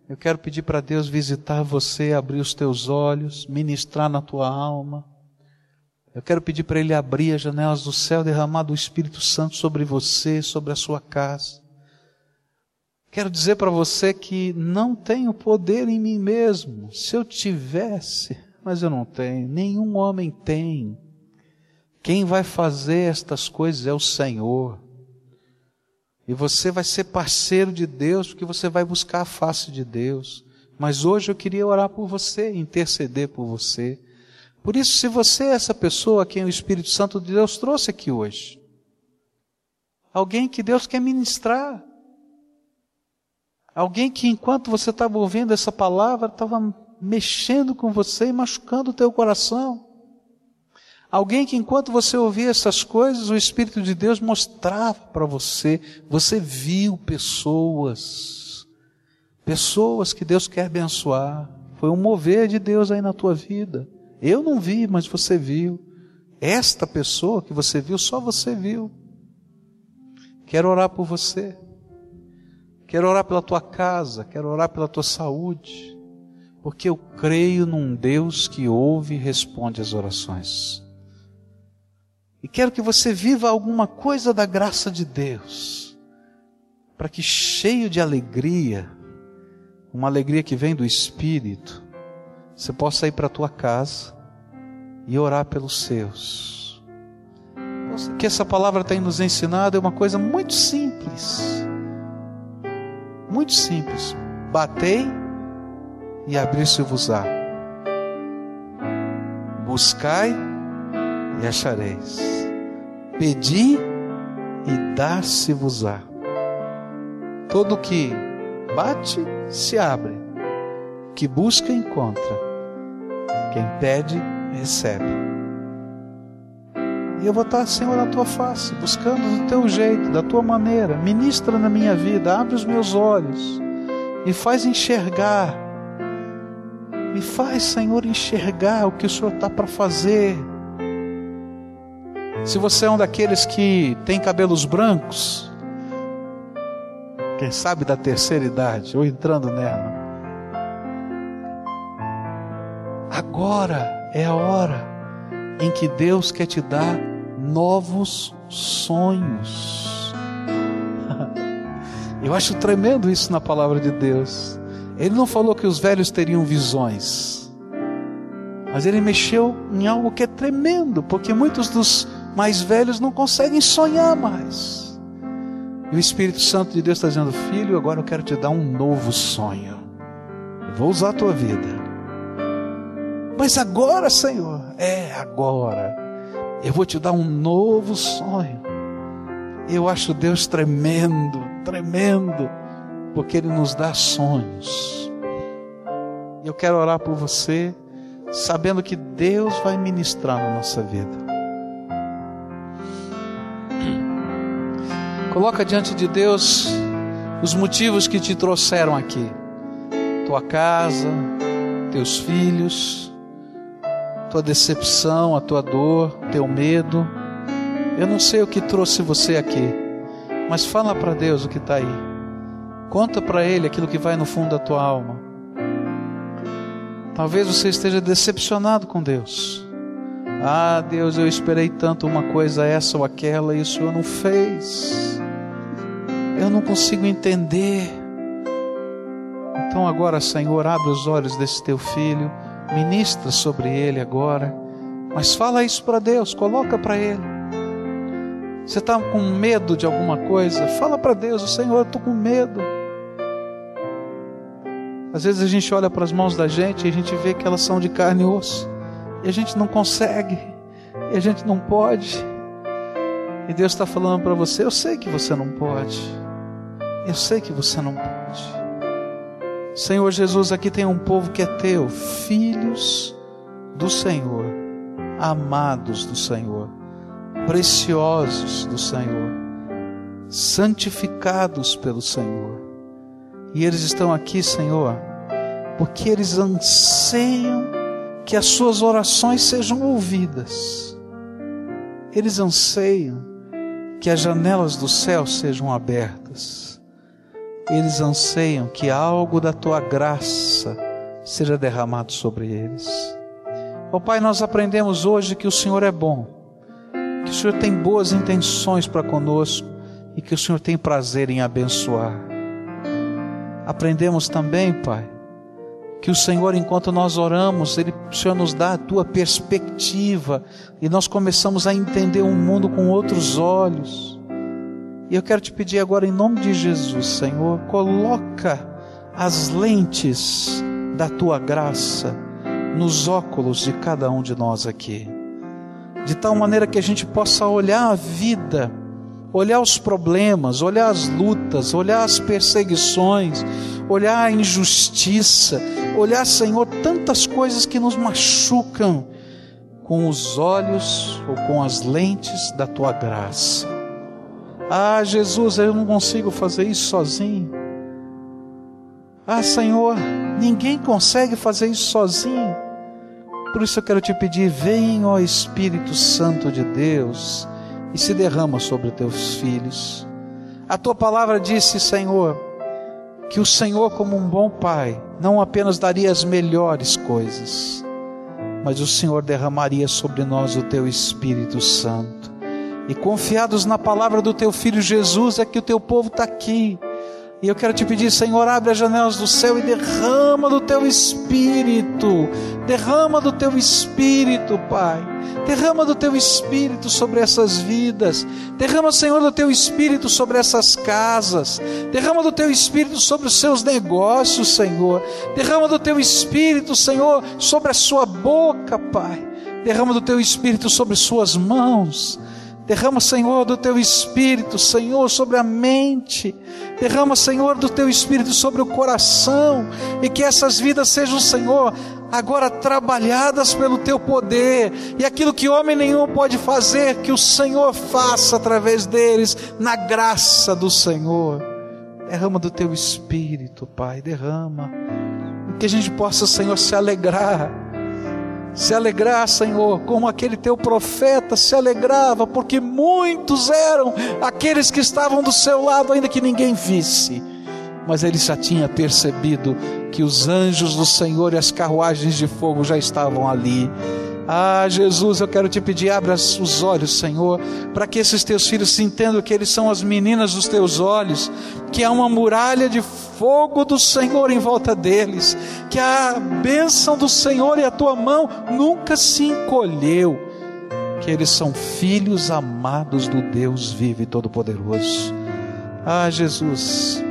Eu quero pedir para Deus visitar você, abrir os teus olhos, ministrar na tua alma. Eu quero pedir para Ele abrir as janelas do céu, derramar do Espírito Santo sobre você, sobre a sua casa. Quero dizer para você que não tenho poder em mim mesmo. Se eu tivesse, mas eu não tenho, nenhum homem tem. Quem vai fazer estas coisas é o Senhor. E você vai ser parceiro de Deus, porque você vai buscar a face de Deus. Mas hoje eu queria orar por você, interceder por você. Por isso, se você é essa pessoa a quem o Espírito Santo de Deus trouxe aqui hoje, alguém que Deus quer ministrar, alguém que enquanto você estava ouvindo essa palavra, estava mexendo com você e machucando o teu coração. Alguém que enquanto você ouvia essas coisas, o Espírito de Deus mostrava para você, você viu pessoas, pessoas que Deus quer abençoar. Foi um mover de Deus aí na tua vida. Eu não vi, mas você viu. Esta pessoa que você viu, só você viu. Quero orar por você. Quero orar pela tua casa, quero orar pela tua saúde, porque eu creio num Deus que ouve e responde as orações. E quero que você viva alguma coisa da graça de Deus, para que cheio de alegria, uma alegria que vem do Espírito, você possa ir para a tua casa e orar pelos seus. O que essa palavra tem nos ensinado é uma coisa muito simples. Muito simples. Batei e abri-se-vos-á. Buscai e achareis. Pedi e dar-se-vos-á. Todo que bate, se abre. Que busca, encontra. Quem pede, recebe. E eu vou estar, Senhor, na tua face, buscando do teu jeito, da tua maneira. Ministra na minha vida, abre os meus olhos, me faz enxergar. Me faz, Senhor, enxergar o que o Senhor está para fazer se você é um daqueles que tem cabelos brancos, quem sabe da terceira idade, ou entrando nela, agora é a hora em que Deus quer te dar novos sonhos. [laughs] Eu acho tremendo isso na palavra de Deus. Ele não falou que os velhos teriam visões, mas ele mexeu em algo que é tremendo, porque muitos dos mais velhos não conseguem sonhar mais. E o Espírito Santo de Deus está dizendo: Filho, agora eu quero te dar um novo sonho. Eu vou usar a tua vida. Mas agora, Senhor, é agora. Eu vou te dar um novo sonho. Eu acho Deus tremendo, tremendo, porque Ele nos dá sonhos. Eu quero orar por você, sabendo que Deus vai ministrar na nossa vida. Coloca diante de Deus os motivos que te trouxeram aqui. Tua casa, teus filhos, tua decepção, a tua dor, teu medo. Eu não sei o que trouxe você aqui, mas fala para Deus o que está aí. Conta para Ele aquilo que vai no fundo da tua alma. Talvez você esteja decepcionado com Deus. Ah, Deus, eu esperei tanto uma coisa, essa ou aquela, e o Senhor não fez eu não consigo entender. Então agora, Senhor, abre os olhos desse teu filho, ministra sobre ele agora, mas fala isso para Deus, coloca para ele. Você está com medo de alguma coisa? Fala para Deus, Senhor, eu estou com medo. Às vezes a gente olha para as mãos da gente e a gente vê que elas são de carne e osso, e a gente não consegue, e a gente não pode. E Deus está falando para você: eu sei que você não pode. Eu sei que você não pode. Senhor Jesus, aqui tem um povo que é teu, filhos do Senhor, amados do Senhor, preciosos do Senhor, santificados pelo Senhor. E eles estão aqui, Senhor, porque eles anseiam que as suas orações sejam ouvidas. Eles anseiam que as janelas do céu sejam abertas. Eles anseiam que algo da tua graça seja derramado sobre eles. Ó oh, Pai, nós aprendemos hoje que o Senhor é bom, que o Senhor tem boas intenções para conosco e que o Senhor tem prazer em abençoar. Aprendemos também, Pai, que o Senhor, enquanto nós oramos, Ele, o Senhor nos dá a tua perspectiva e nós começamos a entender o mundo com outros olhos. E eu quero te pedir agora, em nome de Jesus, Senhor, coloca as lentes da tua graça nos óculos de cada um de nós aqui, de tal maneira que a gente possa olhar a vida olhar os problemas, olhar as lutas, olhar as perseguições, olhar a injustiça, olhar, Senhor, tantas coisas que nos machucam com os olhos ou com as lentes da tua graça. Ah, Jesus, eu não consigo fazer isso sozinho. Ah, Senhor, ninguém consegue fazer isso sozinho. Por isso eu quero te pedir, vem, ó Espírito Santo de Deus e se derrama sobre teus filhos. A tua palavra disse, Senhor, que o Senhor, como um bom pai, não apenas daria as melhores coisas, mas o Senhor derramaria sobre nós o teu Espírito Santo. E confiados na palavra do teu filho Jesus, é que o teu povo está aqui e eu quero te pedir, Senhor, abre as janelas do céu e derrama do teu espírito. Derrama do teu espírito, Pai. Derrama do teu espírito sobre essas vidas. Derrama, Senhor, do teu espírito sobre essas casas. Derrama do teu espírito sobre os seus negócios, Senhor. Derrama do teu espírito, Senhor, sobre a sua boca, Pai. Derrama do teu espírito sobre suas mãos. Derrama, Senhor, do teu espírito, Senhor, sobre a mente. Derrama, Senhor, do teu espírito sobre o coração. E que essas vidas sejam, Senhor, agora trabalhadas pelo teu poder. E aquilo que homem nenhum pode fazer, que o Senhor faça através deles, na graça do Senhor. Derrama do teu espírito, Pai, derrama. Que a gente possa, Senhor, se alegrar se alegrar, Senhor, como aquele teu profeta se alegrava, porque muitos eram aqueles que estavam do seu lado, ainda que ninguém visse. Mas ele já tinha percebido que os anjos do Senhor e as carruagens de fogo já estavam ali ah, Jesus, eu quero te pedir, abra os olhos, Senhor, para que esses teus filhos se entendam que eles são as meninas dos teus olhos, que há uma muralha de fogo do Senhor em volta deles, que a bênção do Senhor e a tua mão nunca se encolheu, que eles são filhos amados do Deus vivo e todo-poderoso. Ah, Jesus,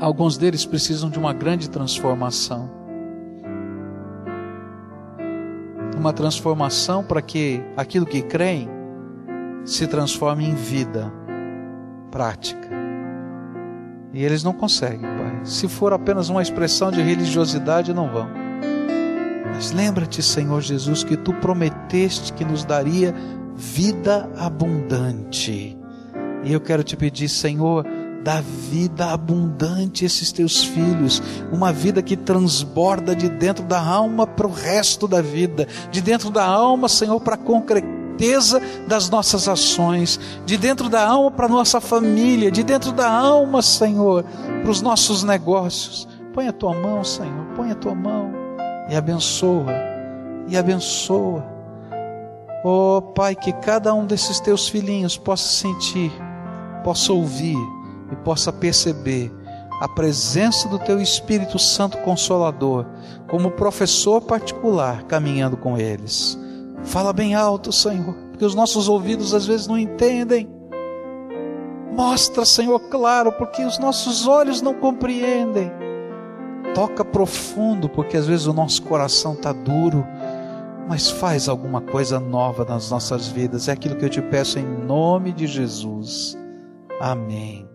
alguns deles precisam de uma grande transformação uma transformação para que aquilo que creem se transforme em vida prática. E eles não conseguem, Pai. Se for apenas uma expressão de religiosidade, não vão. Mas lembra-te, Senhor Jesus, que tu prometeste que nos daria vida abundante. E eu quero te pedir, Senhor, dá vida abundante a esses teus filhos, uma vida que transborda de dentro da alma para o resto da vida, de dentro da alma, Senhor, para a concreteza das nossas ações, de dentro da alma para a nossa família, de dentro da alma, Senhor, para os nossos negócios. Põe a tua mão, Senhor, põe a tua mão e abençoa, e abençoa. Oh Pai, que cada um desses teus filhinhos possa sentir, possa ouvir e possa perceber a presença do Teu Espírito Santo Consolador, como professor particular, caminhando com eles. Fala bem alto, Senhor, porque os nossos ouvidos às vezes não entendem. Mostra, Senhor, claro, porque os nossos olhos não compreendem. Toca profundo, porque às vezes o nosso coração está duro, mas faz alguma coisa nova nas nossas vidas. É aquilo que eu te peço em nome de Jesus. Amém.